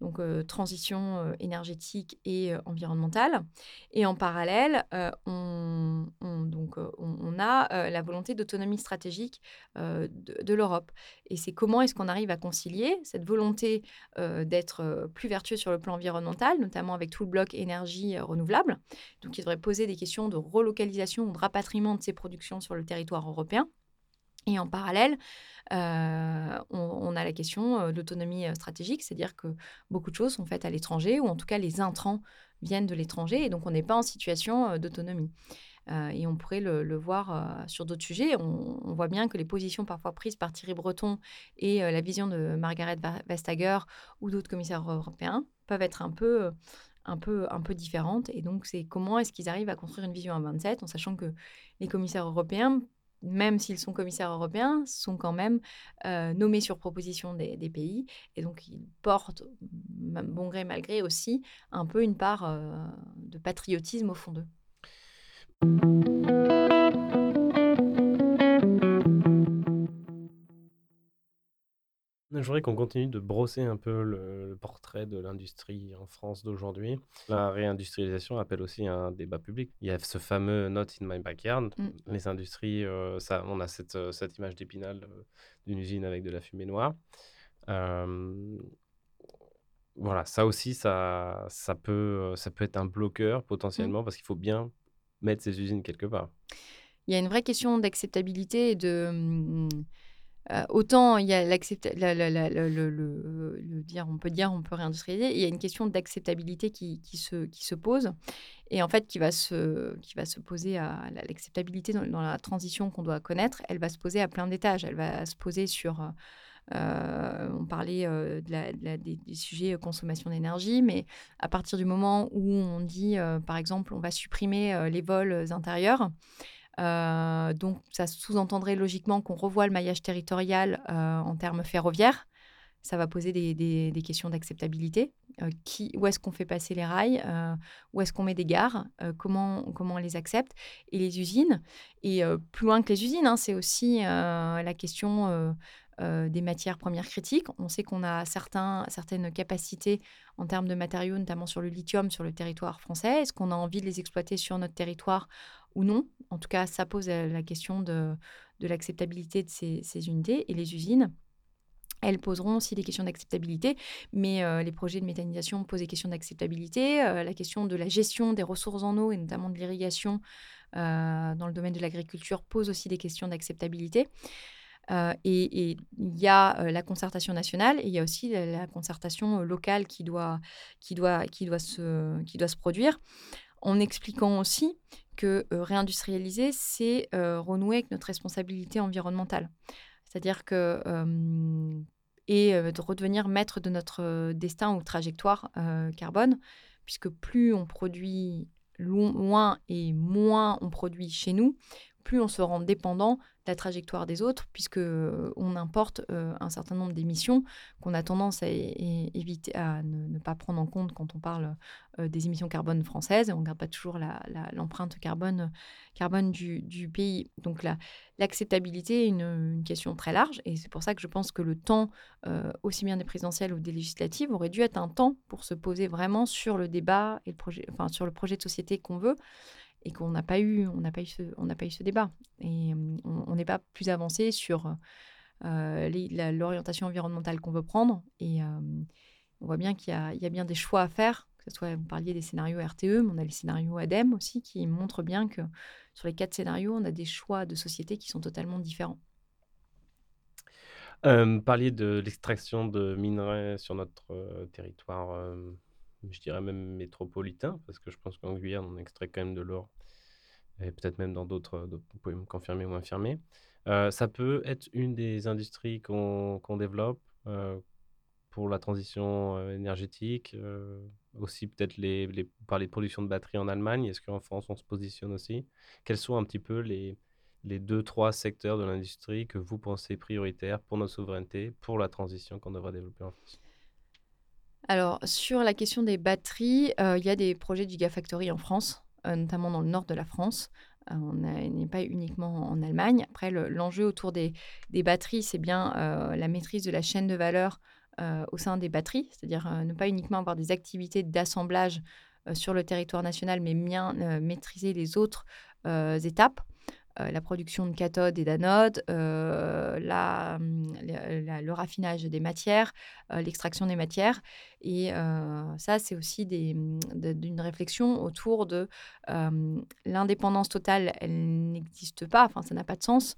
S2: donc euh, transition euh, énergétique et euh, environnementale. Et en parallèle, on, donc, on, a la volonté d'autonomie stratégique de, l'Europe. Et c'est comment est-ce qu'on arrive à concilier cette volonté d'être plus vertueux sur le plan environnemental, notamment avec tout le bloc énergie renouvelable, donc il devrait poser des questions de relocalisation ou de rapatriement de ces productions sur le territoire européen. Et en parallèle, euh, on, a la question euh, de l'autonomie euh, stratégique, c'est-à-dire que beaucoup de choses sont faites à l'étranger, ou en tout cas les intrants viennent de l'étranger, et donc on n'est pas en situation d'autonomie. et on pourrait le, voir sur d'autres sujets. On, voit bien que les positions parfois prises par Thierry Breton et la vision de Margaret Vestager ou d'autres commissaires européens peuvent être un peu un peu, un peu différentes. Et donc, c'est comment est-ce qu'ils arrivent à construire une vision à 27 en sachant que les commissaires européens même s'ils sont commissaires européens, sont quand même nommés sur proposition des, pays. Et donc, ils portent, bon gré, mal gré, aussi un peu une part de patriotisme au fond d'eux.
S1: Je voudrais qu'on continue de brosser un peu le, portrait de l'industrie en France d'aujourd'hui. La réindustrialisation appelle aussi un débat public. Il y a ce fameux Not in my backyard. Mm. Les industries, euh, ça, on a cette, euh, cette image d'épinal euh, d'une usine avec de la fumée noire. voilà, ça aussi, ça, ça, peut, ça peut être un bloqueur potentiellement mm. parce qu'il faut bien mettre ces usines quelque part.
S2: Il y a une vraie question d'acceptabilité et de hum, euh, autant il y a le, dire, on peut dire, on peut réindustrialiser, il y a une question d'acceptabilité qui, se, pose et en fait qui va se, qui va se poser à l'acceptabilité dans, la transition qu'on doit connaître, elle va se poser à plein d'étages, elle va se poser sur... Euh, on parlait euh, des, sujets consommation d'énergie, mais à partir du moment où on dit, par exemple, on va supprimer les vols intérieurs, euh, donc, ça sous-entendrait logiquement qu'on revoie le maillage territorial euh, en termes ferroviaires. Ça va poser des, questions d'acceptabilité. Euh, où est-ce qu'on fait passer les rails Où est-ce qu'on met des gares comment, on les accepte Et les usines. Et plus loin que les usines, hein, c'est aussi la question des matières premières critiques. On sait qu'on a certaines capacités en termes de matériaux, notamment sur le lithium, sur le territoire français. Est-ce qu'on a envie de les exploiter sur notre territoire ou non. En tout cas, ça pose la question de, de l'acceptabilité de ces, unités et les usines. Elles poseront aussi des questions d'acceptabilité, mais les projets de méthanisation posent des questions d'acceptabilité. La question de la gestion des ressources en eau et notamment de l'irrigation dans le domaine de l'agriculture pose aussi des questions d'acceptabilité. et il y a la concertation nationale et il y a aussi la, la concertation locale qui doit, qui, doit, qui, doit se, qui doit se produire en expliquant aussi que euh, réindustrialiser, c'est euh, renouer avec notre responsabilité environnementale. C'est-à-dire que et de redevenir maître de notre destin ou trajectoire carbone, puisque plus on produit loin et moins on produit chez nous, plus on se rend dépendant la trajectoire des autres, puisque euh, on importe euh, un certain nombre d'émissions qu'on a tendance à éviter, à ne, pas prendre en compte quand on parle euh, des émissions carbone françaises. On ne regarde pas toujours l'empreinte carbone, carbone du, pays. Donc l'acceptabilité est une, question très large, et c'est pour ça que je pense que le temps, aussi bien des présidentielles ou des législatives, aurait dû être un temps pour se poser vraiment sur le débat et le projet, enfin sur le projet de société qu'on veut et qu'on n'a pas eu, on n'a pas eu ce, débat et on n'est pas plus avancé sur euh, l'orientation environnementale qu'on veut prendre et on voit bien qu'il y, a, bien des choix à faire. Que ce soit, vous parliez des scénarios RTE, mais on a les scénarios ADEME aussi qui montrent bien que sur les quatre scénarios, on a des choix de société qui sont totalement différents.
S1: Euh, parliez de l'extraction de minerais sur notre territoire je dirais même métropolitain, parce que je pense qu'en Guyane, on extrait quand même de l'or et peut-être même dans d'autres, vous pouvez me confirmer ou infirmer. ça peut être une des industries qu'on développe pour la transition énergétique, aussi peut-être les, les, parler de production de batteries en Allemagne. Est-ce qu'en France, on se positionne aussi? Quels sont un petit peu les, les deux, trois secteurs de l'industrie que vous pensez prioritaires pour notre souveraineté, pour la transition qu'on devrait développer en France?
S2: Alors, sur la question des batteries, il y a des projets de Gigafactory en France, notamment dans le nord de la France. on n'est pas uniquement en Allemagne. Après, l'enjeu autour des, batteries, c'est bien la maîtrise de la chaîne de valeur euh, au sein des batteries, c'est-à-dire euh, ne pas uniquement avoir des activités d'assemblage euh, sur le territoire national, mais bien maîtriser les autres étapes. La production de cathodes et d'anodes, la, hum, le raffinage des matières, l'extraction des matières. Et ça, c'est aussi d'une réflexion autour de l'indépendance totale, elle n'existe pas, enfin ça n'a pas de sens.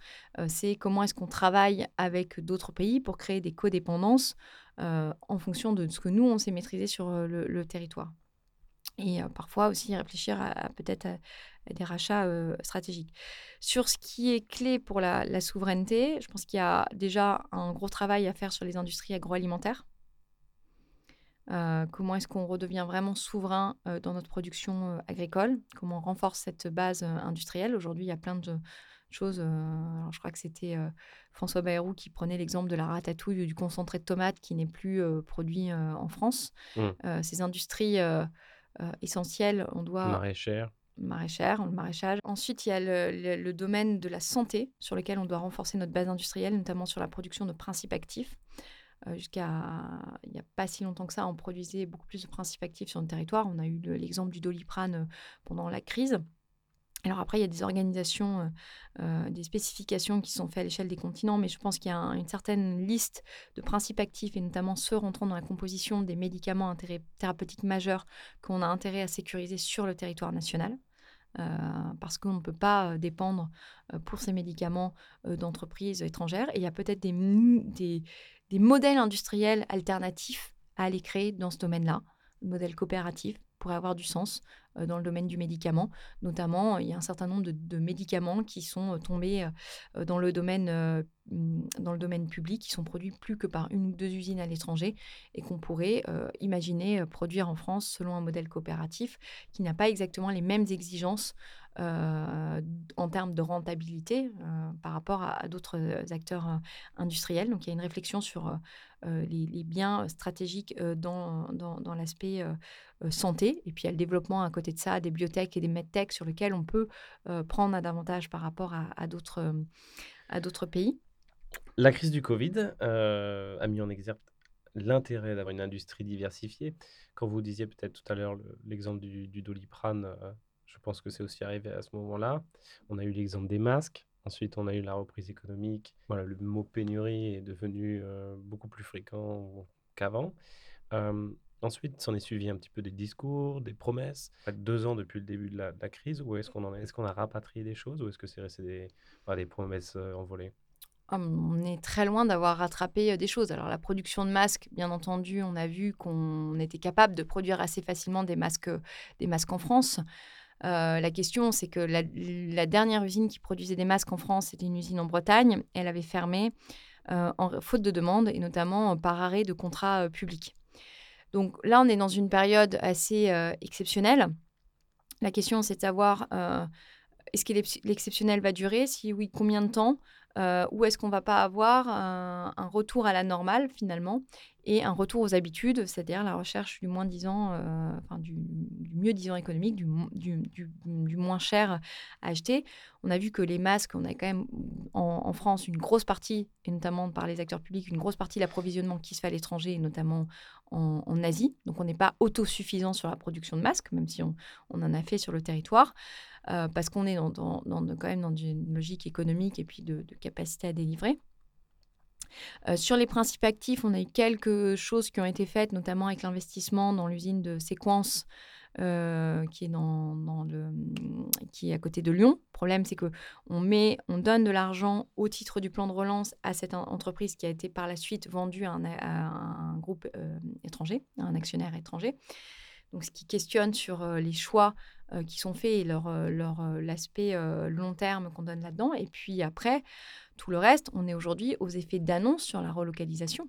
S2: c'est comment est-ce qu'on travaille avec d'autres pays pour créer des codépendances euh, en fonction de ce que nous, on sait maîtriser sur euh, le, territoire. Et parfois aussi réfléchir à, peut-être des rachats stratégiques. Sur ce qui est clé pour la, souveraineté, je pense qu'il y a déjà un gros travail à faire sur les industries agroalimentaires. comment est-ce qu'on redevient vraiment souverain dans notre production agricole? Comment on renforce cette base industrielle? Aujourd'hui, il y a plein de choses. alors je crois que c'était François Bayrou qui prenait l'exemple de la ratatouille ou du concentré de tomate qui n'est plus produit en France. Mmh. ces industries essentielles, on doit...
S1: Maraîchère.
S2: Maraîchère, le maraîchage. Ensuite, il y a le, domaine de la santé sur lequel on doit renforcer notre base industrielle, notamment sur la production de principes actifs. Jusqu'à il n'y a pas si longtemps que ça, on produisait beaucoup plus de principes actifs sur le territoire. On a eu l'exemple du doliprane pendant la crise. Alors après, il y a des organisations, euh, euh, des spécifications qui sont faites à l'échelle des continents, mais je pense qu'il y a une certaine liste de principes actifs, et notamment ceux rentrant dans la composition des médicaments thérapeutiques majeurs qu'on a intérêt à sécuriser sur le territoire national. Euh, parce qu'on ne peut pas dépendre pour ces médicaments d'entreprises étrangères. Et il y a peut-être des, des, des modèles industriels alternatifs à aller créer dans ce domaine-là, modèles coopératifs pourrait avoir du sens dans le domaine du médicament. Notamment, il y a un certain nombre de, médicaments qui sont euh, tombés euh, mm, dans le domaine public, qui sont produits plus que par une ou deux usines à l'étranger et qu'on pourrait imaginer produire en France selon un modèle coopératif qui n'a pas exactement les mêmes exigences en termes de rentabilité par rapport à, d'autres acteurs industriels. Donc il y a une réflexion sur les, biens stratégiques dans, l'aspect santé. Et puis il y a le développement à côté de ça des biotech et des medtech sur lesquels on peut prendre un avantage par rapport à, d'autres pays.
S1: La crise du Covid a mis en exergue l'intérêt d'avoir une industrie diversifiée. Quand vous disiez peut-être tout à l'heure l'exemple du, doliprane, je pense que c'est aussi arrivé à ce moment-là. On a eu l'exemple des masques. Ensuite, on a eu la reprise économique. Voilà, le mot pénurie est devenu euh, beaucoup plus fréquent qu'avant. Euh, ensuite, s'en est suivi un petit peu des discours, des promesses. deux ans depuis le début de la, crise, où est-ce qu'on en est? Est-ce qu'on a rapatrié des choses ou est-ce que c'est resté des, promesses euh, envolées?
S2: On est très loin d'avoir rattrapé des choses. Alors la production de masques, bien entendu, on a vu qu'on était capable de produire assez facilement des masques, des masques en France. Euh, la question, c'est que la, dernière usine qui produisait des masques en France, c'était une usine en Bretagne. Elle avait fermé euh, en faute de demande et notamment par arrêt de contrat euh, public. Donc là, on est dans une période assez exceptionnelle. La question, c'est de savoir est-ce que l'exceptionnel va durer? Si oui, combien de temps? Euh, Ou est-ce qu'on va pas avoir un, retour à la normale finalement? Et un retour aux habitudes, c'est-à-dire la recherche du moins disant, euh, enfin du, mieux disant économique, du, du, moins cher à acheter. On a vu que les masques, on a quand même en, France une grosse partie, et notamment par les acteurs publics, une grosse partie de l'approvisionnement qui se fait à l'étranger, notamment en, Asie. Donc on n'est pas autosuffisant sur la production de masques, même si on, en a fait sur le territoire. Euh, parce qu'on est quand même dans une logique économique et puis de, capacité à délivrer. Euh, sur les principes actifs, on a eu quelques choses qui ont été faites, notamment avec l'investissement dans l'usine de séquence euh, qui est à côté de Lyon. Le problème, c'est que on met, on donne de l'argent au titre du plan de relance à cette entreprise qui a été par la suite vendue à un, groupe étranger, à un actionnaire étranger. Donc ce qui questionne sur les choix qui sont faits et leur, leur l'aspect long terme qu'on donne là-dedans. Et puis après, tout le reste, on est aujourd'hui aux effets d'annonce sur la relocalisation.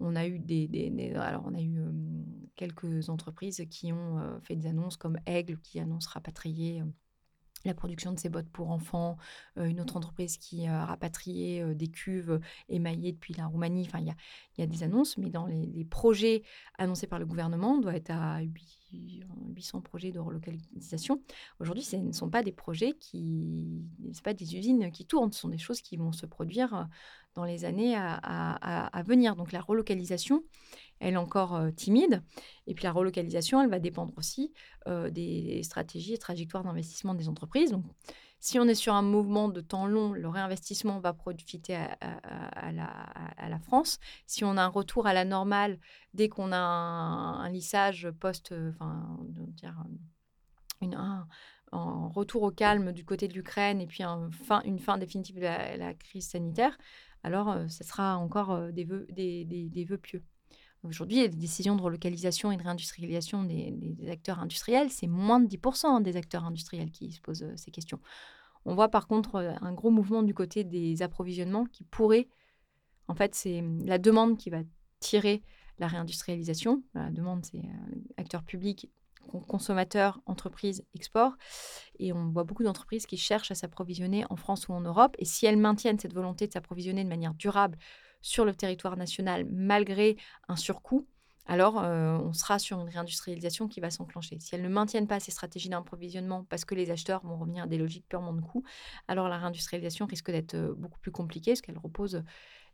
S2: On a eu des, alors on a eu quelques entreprises qui ont fait des annonces comme Aigle qui annonce rapatrier la production de ces bottes pour enfants, une autre entreprise qui a rapatrié des cuves émaillées depuis la Roumanie. Enfin, il y a, des annonces, mais dans les, projets annoncés par le gouvernement, on doit être à 800 projets de relocalisation. Aujourd'hui, ce ne sont pas des projets qui, ce pas des usines qui tournent, ce sont des choses qui vont se produire dans les années à venir. Donc la relocalisation, elle est encore timide. Et puis la relocalisation, elle va dépendre aussi des stratégies et trajectoires d'investissement des entreprises. Donc, si on est sur un mouvement de temps long, le réinvestissement va profiter à, la, France. Si on a un retour à la normale, dès qu'on a un, lissage post, enfin, dire, un, retour au calme du côté de l'Ukraine et puis une fin définitive de la, crise sanitaire, alors ce sera encore des vœux pieux. Aujourd'hui, les décisions de relocalisation et de réindustrialisation des, acteurs industriels, c'est moins de 10% des acteurs industriels qui se posent euh, ces questions. On voit par contre euh, un gros mouvement du côté des approvisionnements qui pourrait, en fait, c'est hum, la demande qui va tirer la réindustrialisation. La demande, c'est euh, acteurs publics, consommateurs, entreprises, export. Et on voit beaucoup d'entreprises qui cherchent à s'approvisionner en France ou en Europe. Et si elles maintiennent cette volonté de s'approvisionner de manière durable sur le territoire national malgré un surcoût, alors euh, on sera sur une réindustrialisation qui va s'enclencher. Si elles ne maintiennent pas ces stratégies d'approvisionnement parce que les acheteurs vont revenir à des logiques purement de coût, alors la réindustrialisation risque d'être euh, beaucoup plus compliquée parce qu'elle repose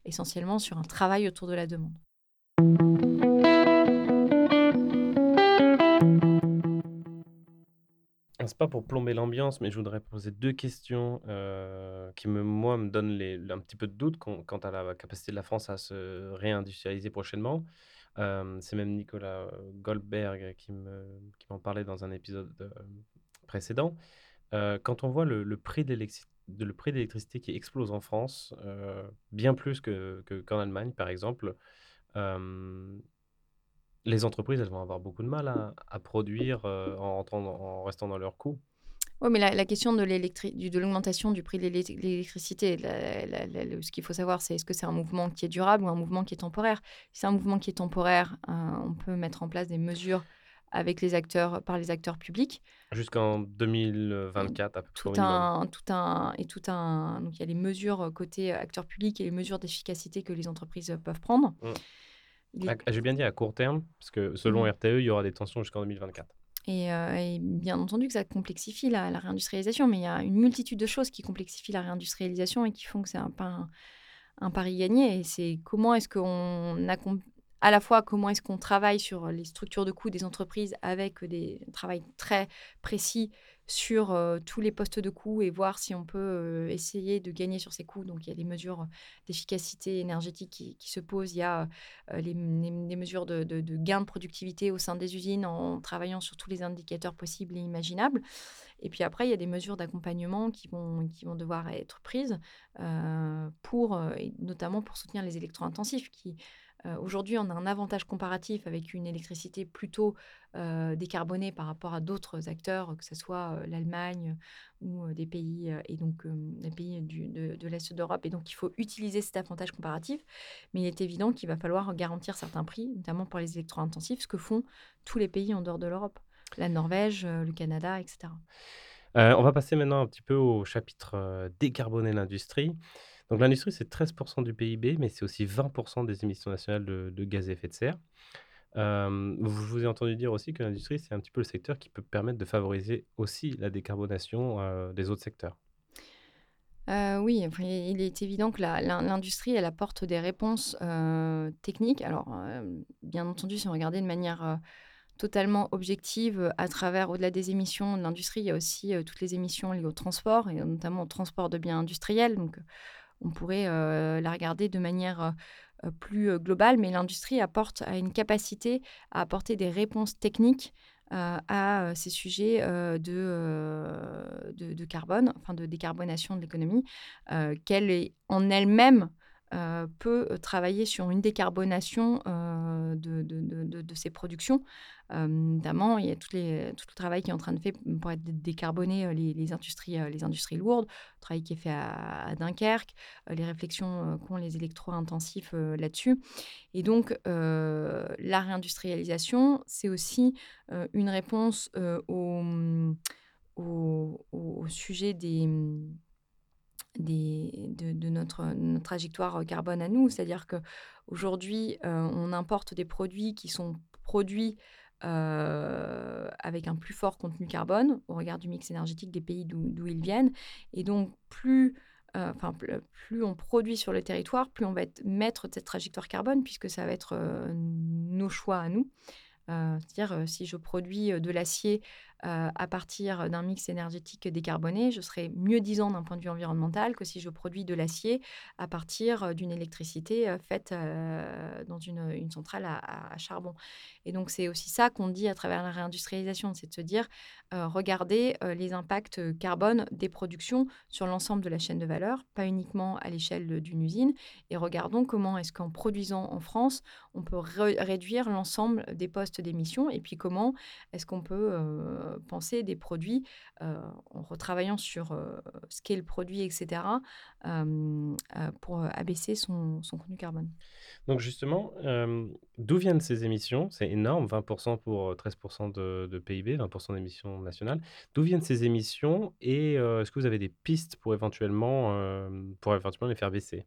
S2: essentiellement sur un travail autour de la demande.
S1: Pas pour plomber l'ambiance, mais je voudrais poser deux questions euh, qui, me, moi, me donnent un petit peu de doute quant à la capacité de la France à se réindustrialiser prochainement. Euh, c'est même Nicolas Goldberg qui m'en parlait dans un épisode euh, précédent. quand on voit le, prix de l'électricité qui explose en France, bien plus qu'en que, qu'en Allemagne, par exemple, les entreprises, elles vont avoir beaucoup de mal à, produire euh, en, en restant dans leurs coûts.
S2: Oui, mais la, question de l'augmentation du prix de l'électricité, ce qu'il faut savoir, c'est est-ce que c'est un mouvement qui est durable ou un mouvement qui est temporaire? Si c'est un mouvement qui est temporaire, euh, on peut mettre en place des mesures avec les acteurs, par les acteurs publics.
S1: Jusqu'en 2024 à peu
S2: près. Tout un, tout un, et tout un, donc il y a les mesures côté acteurs publics et les mesures d'efficacité que les entreprises peuvent prendre. Mmh.
S1: J'ai bien dit à court terme, parce que selon mmh. RTE, il y aura des tensions jusqu'en 2024.
S2: Euh, et, bien entendu que ça complexifie la, réindustrialisation, mais il y a une multitude de choses qui complexifient la réindustrialisation et qui font que c'est un, un, un, pari gagné. Et c'est comment est-ce qu'on à la fois comment est-ce qu'on travaille sur les structures de coûts des entreprises avec des, un travail très précis sur tous les postes de coûts et voir si on peut essayer de gagner sur ces coûts. Donc, il y a les mesures d'efficacité énergétique qui, se posent. Il y a les, mesures de, de, gain de productivité au sein des usines en travaillant sur tous les indicateurs possibles et imaginables. Et puis après, il y a des mesures d'accompagnement qui vont, qui vont devoir être prises pour, notamment pour soutenir les électro-intensifs qui euh, aujourd'hui, on a un avantage comparatif avec une électricité plutôt euh, décarbonée par rapport à d'autres acteurs, que ce soit euh, l'Allemagne ou des pays, et donc les pays de, l'Est d'Europe. Et donc, il faut utiliser cet avantage comparatif. Mais il est évident qu'il va falloir garantir certains prix, notamment pour les électro-intensifs, ce que font tous les pays en dehors de l'Europe, la Norvège, le Canada, etc.
S1: on va passer maintenant un petit peu au chapitre décarboner l'industrie. Donc l'industrie, c'est 13% du PIB, mais c'est aussi 20% des émissions nationales de, gaz à effet de serre. Euh, vous ai entendu dire aussi que l'industrie, c'est un petit peu le secteur qui peut permettre de favoriser aussi la décarbonation des autres secteurs.
S2: Oui, il est évident que l'industrie, elle apporte des réponses techniques. Alors, bien entendu, si on regardait de manière totalement objective à travers, au-delà des émissions de l'industrie, il y a aussi toutes les émissions liées au transport, et notamment au transport de biens industriels. Donc, on pourrait la regarder de manière plus globale, mais l'industrie apporte a une capacité à apporter des réponses techniques à ces sujets de, de, carbone, enfin de décarbonation de l'économie, qu'elle est en elle-même peut travailler sur une décarbonation de, de, ses productions. notamment, il y a tout, le travail qui est en train de faire pour être décarboner les, les, industries, les industries lourdes, le travail qui est fait à, Dunkerque, les réflexions qu'ont les électro-intensifs là-dessus. Et donc, la réindustrialisation, c'est aussi une réponse au, sujet des de, notre, trajectoire carbone à nous. C'est-à-dire qu'aujourd'hui, euh, on importe des produits qui sont produits euh, avec un plus fort contenu carbone au regard du mix énergétique des pays d'où ils viennent. Et donc, plus, euh, plus on produit sur le territoire, plus on va être maître de cette trajectoire carbone, puisque ça va être nos choix à nous. C'est-à-dire, si je produis de l'acier euh, à partir d'un mix énergétique décarboné, je serai mieux disant d'un point de vue environnemental que si je produis de l'acier à partir euh, d'une électricité euh, faite dans une, centrale à, charbon. Et donc, c'est aussi ça qu'on dit à travers la réindustrialisation, c'est de se dire, regardez les impacts carbone des productions sur l'ensemble de la chaîne de valeur, pas uniquement à l'échelle d'une usine, et regardons comment est-ce qu'en produisant en France, on peut réduire l'ensemble des postes d'émission, et puis comment est-ce qu'on peut euh, penser des produits euh, en retravaillant sur euh, ce qu'est le produit, etc., pour abaisser son, contenu carbone.
S1: Donc justement, d'où viennent ces émissions? C'est énorme, 20% pour 13% de, PIB, 20% d'émissions nationales. D'où viennent ces émissions? Et est-ce que vous avez des pistes pour éventuellement, pour éventuellement les faire baisser?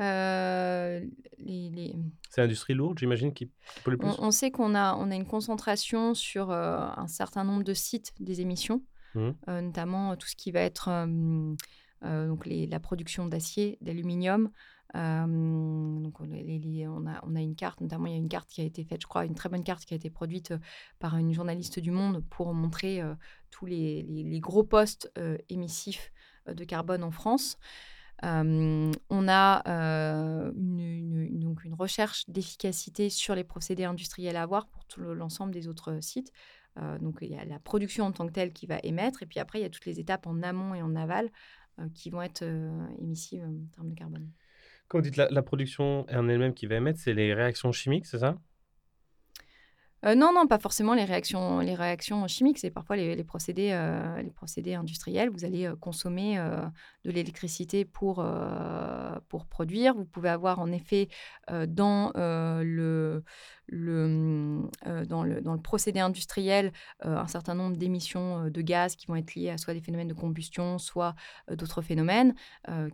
S2: Euh, les,
S1: C'est l'industrie lourde, j'imagine, qui le plus
S2: on, sait qu'on a, on a une concentration sur euh, un certain nombre de sites des émissions, mmh. euh, notamment tout ce qui va être donc les, la production d'acier, d'aluminium. donc on, a, on a une carte, notamment il y a une carte qui a été faite, je crois, une très bonne carte qui a été produite par une journaliste du Monde pour montrer tous les, gros postes émissifs de carbone en France on a une, donc une recherche d'efficacité sur les procédés industriels à avoir pour tout l'ensemble des autres sites. donc il y a la production en tant que telle qui va émettre, et puis après il y a toutes les étapes en amont et en aval qui vont être émissives en termes de carbone.
S1: Quand vous dites la, la production en elle-même qui va émettre, c'est les réactions chimiques, c'est ça?
S2: Euh, non, non, pas forcément les réactions, chimiques. C'est parfois les, procédés, euh, les procédés industriels. Vous allez euh, consommer de l'électricité pour produire. Vous pouvez avoir en effet dans, le, le, dans, le, procédé industriel un certain nombre d'émissions de gaz qui vont être liées à soit des phénomènes de combustion, soit d'autres phénomènes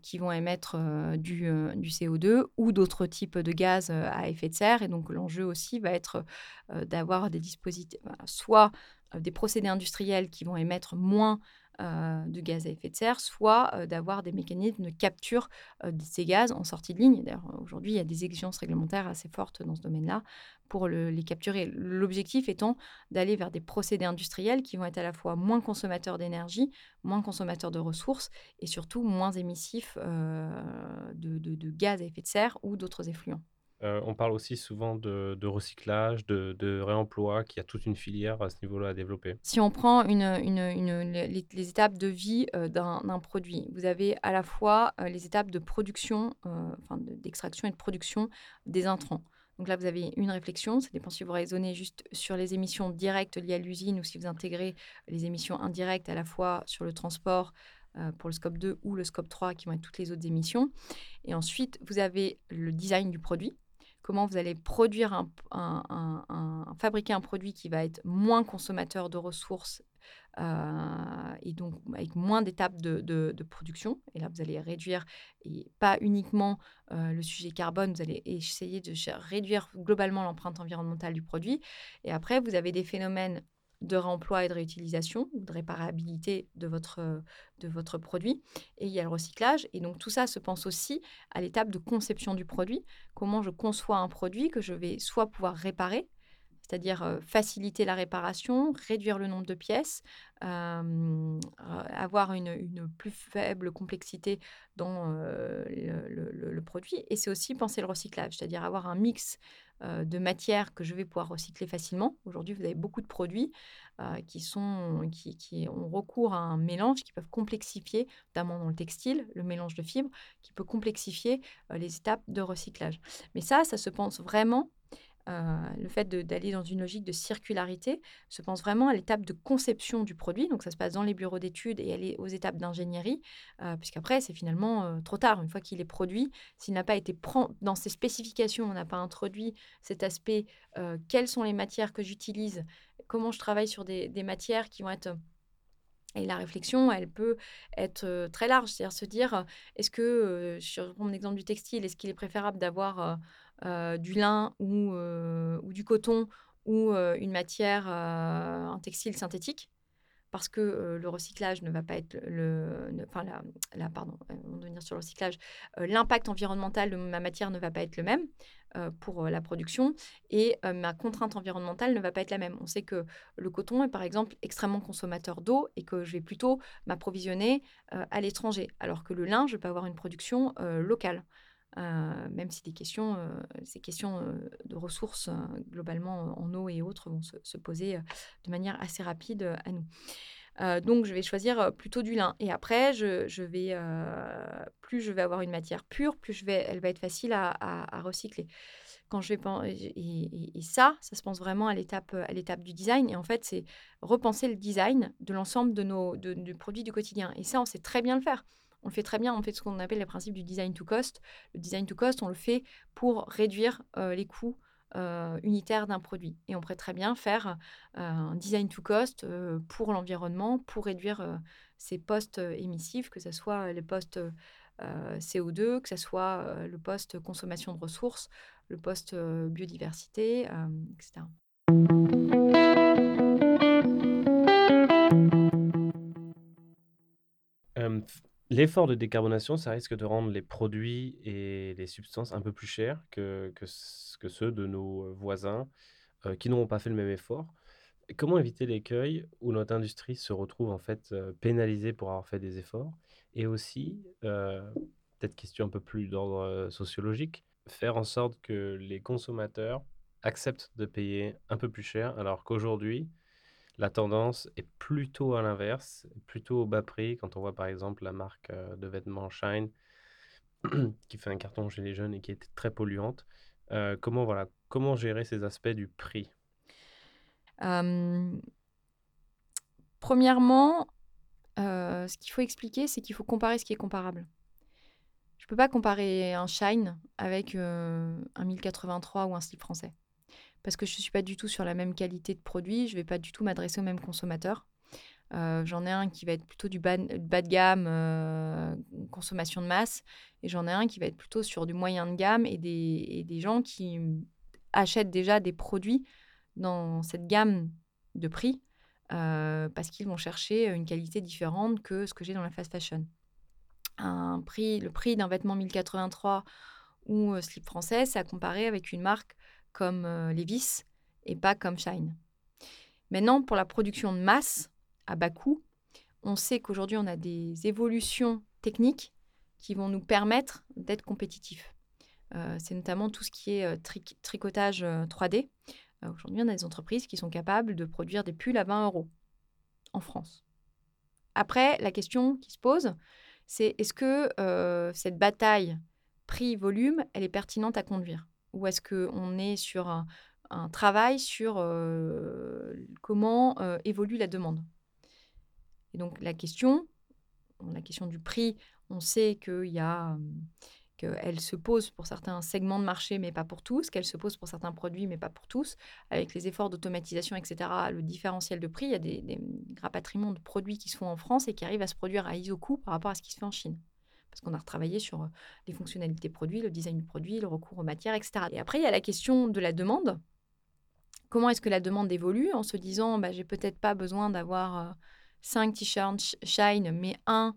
S2: qui vont émettre du, du CO2 ou d'autres types de gaz à effet de serre. Et donc l'enjeu aussi va être d'avoir avoir des dispositifs, soit des procédés industriels qui vont émettre moins euh, de gaz à effet de serre, soit euh, d'avoir des mécanismes de capture de ces gaz en sortie de ligne. D'ailleurs, aujourd'hui, il y a des exigences réglementaires assez fortes dans ce domaine-là pour les capturer. L'objectif étant d'aller vers des procédés industriels qui vont être à la fois moins consommateurs d'énergie, moins consommateurs de ressources et surtout moins émissifs de gaz à effet de serre ou d'autres effluents.
S1: Euh, on parle aussi souvent de, recyclage, de, réemploi, qui a toute une filière à ce niveau-là à développer.
S2: Si on prend les, étapes de vie euh, d'un produit, vous avez à la fois euh, les étapes de production, enfin d'extraction et de production des intrants. Donc là, vous avez une réflexion, ça dépend si vous raisonnez juste sur les émissions directes liées à l'usine ou si vous intégrez les émissions indirectes à la fois sur le transport, pour le scope 2 ou le scope 3 qui vont être toutes les autres émissions. Et ensuite, vous avez le design du produit comment vous allez produire un, fabriquer un produit qui va être moins consommateur de ressources euh, et donc avec moins d'étapes de, production. Et là, vous allez réduire, et pas uniquement euh, le sujet carbone, vous allez essayer de réduire globalement l'empreinte environnementale du produit. Et après, vous avez des phénomènes de réemploi et de réutilisation de réparabilité de votre, de votre produit. Et il y a le recyclage. Et donc tout ça se pense aussi à l'étape de conception du produit. Comment je conçois un produit que je vais soit pouvoir réparer, c'est-à-dire faciliter la réparation, réduire le nombre de pièces, avoir une, plus faible complexité dans le, produit. Et c'est aussi penser le recyclage, c'est-à-dire avoir un mix de matières que je vais pouvoir recycler facilement. Aujourd'hui, vous avez beaucoup de produits qui, sont, qui, qui, ont recours à un mélange qui peuvent complexifier, notamment dans le textile, le mélange de fibres, qui peut complexifier les étapes de recyclage. Mais ça, ça se pense vraiment euh, le fait d'aller dans une logique de circularité se pense vraiment à l'étape de conception du produit. Donc, ça se passe dans les bureaux d'études et aller aux étapes d'ingénierie, euh, puisqu'après, c'est finalement euh, trop tard. Une fois qu'il est produit, s'il n'a pas été dans ses spécifications, on n'a pas introduit cet aspect quelles sont les matières que j'utilise, comment je travaille sur des, des, matières qui vont être. Et la réflexion, elle peut être très large, c'est-à-dire se dire, est-ce que, sur mon exemple du textile, est-ce qu'il est préférable d'avoir euh, du lin ou, euh, ou, du coton ou euh, une matière, un textile synthétique parce que le recyclage ne va pas être le, enfin la, pardon, on va venir sur le recyclage, l'impact environnemental de ma matière ne va pas être le même pour la production et ma contrainte environnementale ne va pas être la même. On sait que le coton est par exemple extrêmement consommateur d'eau et que je vais plutôt m'approvisionner à l'étranger, alors que le lin, je peux avoir une production locale. Euh, même si euh, ces questions euh, de ressources globalement en eau et autres vont se, poser de manière assez rapide à nous. donc, je vais choisir plutôt du lin. Et après, plus je vais avoir une matière pure, plus elle va être facile à, recycler. Quand je vais et, ça, ça se pense vraiment à l'étape du design. Et en fait, c'est repenser le design de l'ensemble de nos produits du quotidien. Et ça, on sait très bien le faire. On le fait très bien, on fait ce qu'on appelle les principes du design to cost. Le design to cost, on le fait pour réduire euh, les coûts euh, unitaires d'un produit. Et on pourrait très bien faire euh, un design to cost pour l'environnement, pour réduire ces postes émissifs, que ce soit les postes CO2, que ce soit le poste consommation de ressources, le poste biodiversité, etc.
S1: L'effort de décarbonation, ça risque de rendre les produits et les substances un peu plus chers que, ceux de nos voisins qui n'auront pas fait le même effort. Comment éviter l'écueil où notre industrie se retrouve en fait pénalisée pour avoir fait des efforts? Et aussi, peut-être question un peu plus d'ordre sociologique, faire en sorte que les consommateurs acceptent de payer un peu plus cher alors qu'aujourd'hui, la tendance est plutôt à l'inverse, plutôt au bas prix. Quand on voit par exemple la marque euh, de vêtements Shine qui fait un carton chez les jeunes et qui est très polluante. Euh, comment, voilà, comment gérer ces aspects du prix?
S2: Premièrement, euh, ce qu'il faut expliquer, c'est qu'il faut comparer ce qui est comparable. Je ne peux pas comparer un Shine avec un 1083 ou un slip français parce que je ne suis pas du tout sur la même qualité de produit, je ne vais pas du tout m'adresser au même consommateur. Euh, j'en ai un qui va être plutôt du bas, de gamme, euh, consommation de masse, et j'en ai un qui va être plutôt sur du moyen de gamme et des, des gens qui achètent déjà des produits dans cette gamme de prix euh, parce qu'ils vont chercher une qualité différente que ce que j'ai dans la fast fashion. Un prix, le prix d'un vêtement 1083 ou slip français, c'est à comparer avec une marque comme euh, Levis et pas comme Shine. Maintenant, pour la production de masse à bas coût, on sait qu'aujourd'hui, on a des évolutions techniques qui vont nous permettre d'être compétitifs. Euh, c'est notamment tout ce qui est euh, tricotage 3D. Aujourd'hui, on a des entreprises qui sont capables de produire des pulls à 20 euros en France. Après, la question qui se pose, c'est est-ce que cette bataille prix-volume, elle est pertinente à conduire? Ou est-ce qu'on est sur un, travail sur comment évolue la demande? Et donc la question, la question du prix, on sait qu'il y a qu'elle se pose pour certains segments de marché, mais pas pour tous, qu'elle se pose pour certains produits, mais pas pour tous. Avec les efforts d'automatisation, etc., le différentiel de prix, il y a des, des, rapatriements de produits qui se font en France et qui arrivent à se produire à ISO par rapport à ce qui se fait en Chine parce qu'on a retravaillé sur les fonctionnalités produits, le design du produit, le recours aux matières, etc. Et après, il y a la question de la demande. Comment est-ce que la demande évolue en se disant, bah, j'ai peut-être pas besoin d'avoir cinq t-shirts Shine, mais un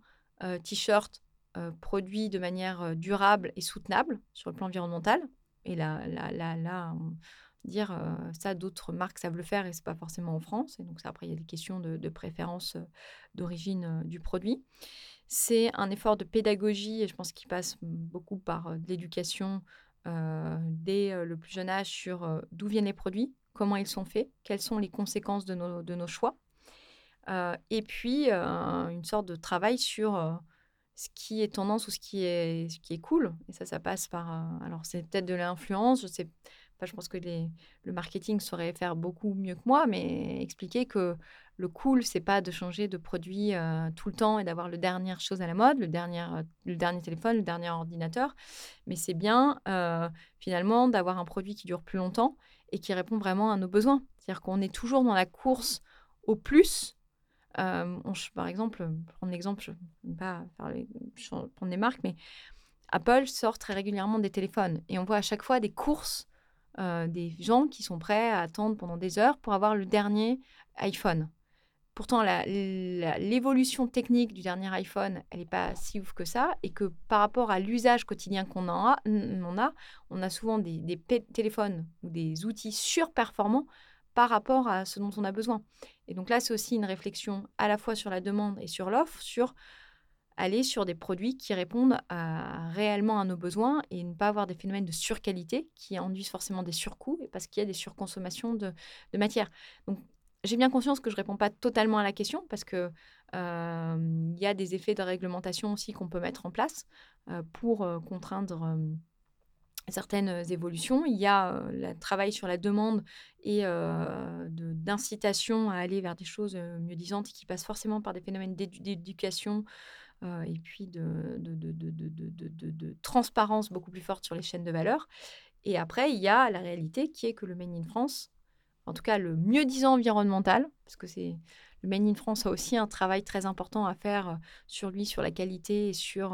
S2: t-shirt produit de manière durable et soutenable sur le plan environnemental? Et là, là, là, là dire ça, d'autres marques savent le faire et c'est pas forcément en France. Et donc ça, après, il y a des questions de, préférence d'origine du produit. C'est un effort de pédagogie et je pense qu'il passe beaucoup par de l'éducation dès le plus jeune âge sur d'où viennent les produits, comment ils sont faits, quelles sont les conséquences de nos, choix. et puis, une sorte de travail sur ce qui est tendance ou ce qui est, ce qui est cool. Et ça, ça passe par... alors, c'est peut-être de l'influence, je sais je pense que le marketing saurait faire beaucoup mieux que moi, mais expliquer que le cool, c'est pas de changer de produit tout le temps et d'avoir le dernière chose à la mode, le dernier, le dernier téléphone, le dernier ordinateur, mais c'est bien finalement d'avoir un produit qui dure plus longtemps et qui répond vraiment à nos besoins. C'est-à-dire qu'on est toujours dans la course au plus. par exemple, prendre l'exemple, je ne vais pas prendre des marques, mais Apple sort très régulièrement des téléphones et on voit à chaque fois des courses euh, des gens qui sont prêts à attendre pendant des heures pour avoir le dernier iPhone. Pourtant, l'évolution technique du dernier iPhone, elle n'est pas si ouf que ça, et que par rapport à l'usage quotidien qu'on en a, on a, souvent des, des téléphones ou des outils surperformants par rapport à ce dont on a besoin. Et donc là, c'est aussi une réflexion à la fois sur la demande et sur l'offre, sur aller sur des produits qui répondent réellement à nos besoins et ne pas avoir des phénomènes de surqualité qui induisent forcément des surcoûts et parce qu'il y a des surconsommations de, matière. Donc, j'ai bien conscience que je ne réponds pas totalement à la question parce que il y a des effets de réglementation aussi qu'on peut mettre en place pour contraindre certaines évolutions. Il y a le travail sur la demande et d'incitation à aller vers des choses mieux disantes qui passent forcément par des phénomènes d'éducation, euh, et puis de, transparence beaucoup plus forte sur les chaînes de valeur. Et après, il y a la réalité qui est que le Made in France, en tout cas le mieux disant environnemental, parce que c'est le Made in France a aussi un travail très important à faire euh, sur lui, sur la qualité et sur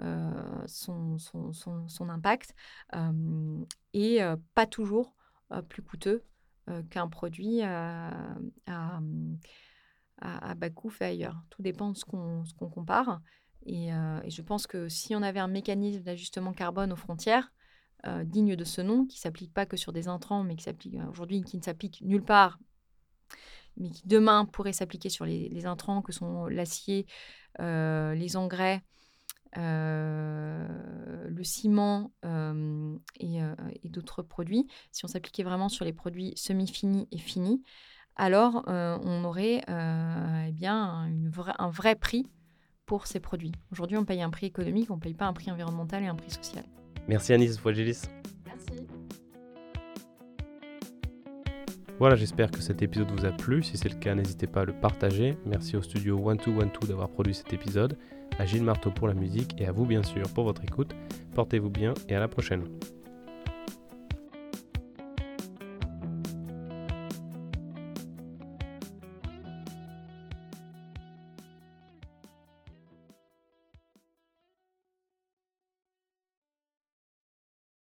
S2: euh, son, son, son, impact, et pas toujours plus coûteux qu'un produit à, à, bas coût fait ailleurs. Tout dépend de ce qu'on compare. Euh, et, je pense que si on avait un mécanisme d'ajustement carbone aux frontières, euh, digne de ce nom, qui s'applique pas que sur des intrants, mais qui s'applique euh, aujourd'hui, qui ne s'applique nulle part, mais qui demain pourrait s'appliquer sur les, intrants que sont l'acier, les engrais, le ciment et, et d'autres produits, si on s'appliquait vraiment sur les produits semi-finis et finis, alors euh, on aurait euh, eh bien un vrai prix pour ces produits. Aujourd'hui, on paye un prix économique, on ne paye pas un prix environnemental et un prix social.
S1: Merci Anis Foigelis.
S2: Merci.
S1: Voilà, j'espère que cet épisode vous a plu. Si c'est le cas, n'hésitez pas à le partager. Merci au studio 1212 d'avoir produit cet épisode, à Gilles Marteau pour la musique et à vous bien sûr pour votre écoute. Portez-vous bien et à la prochaine.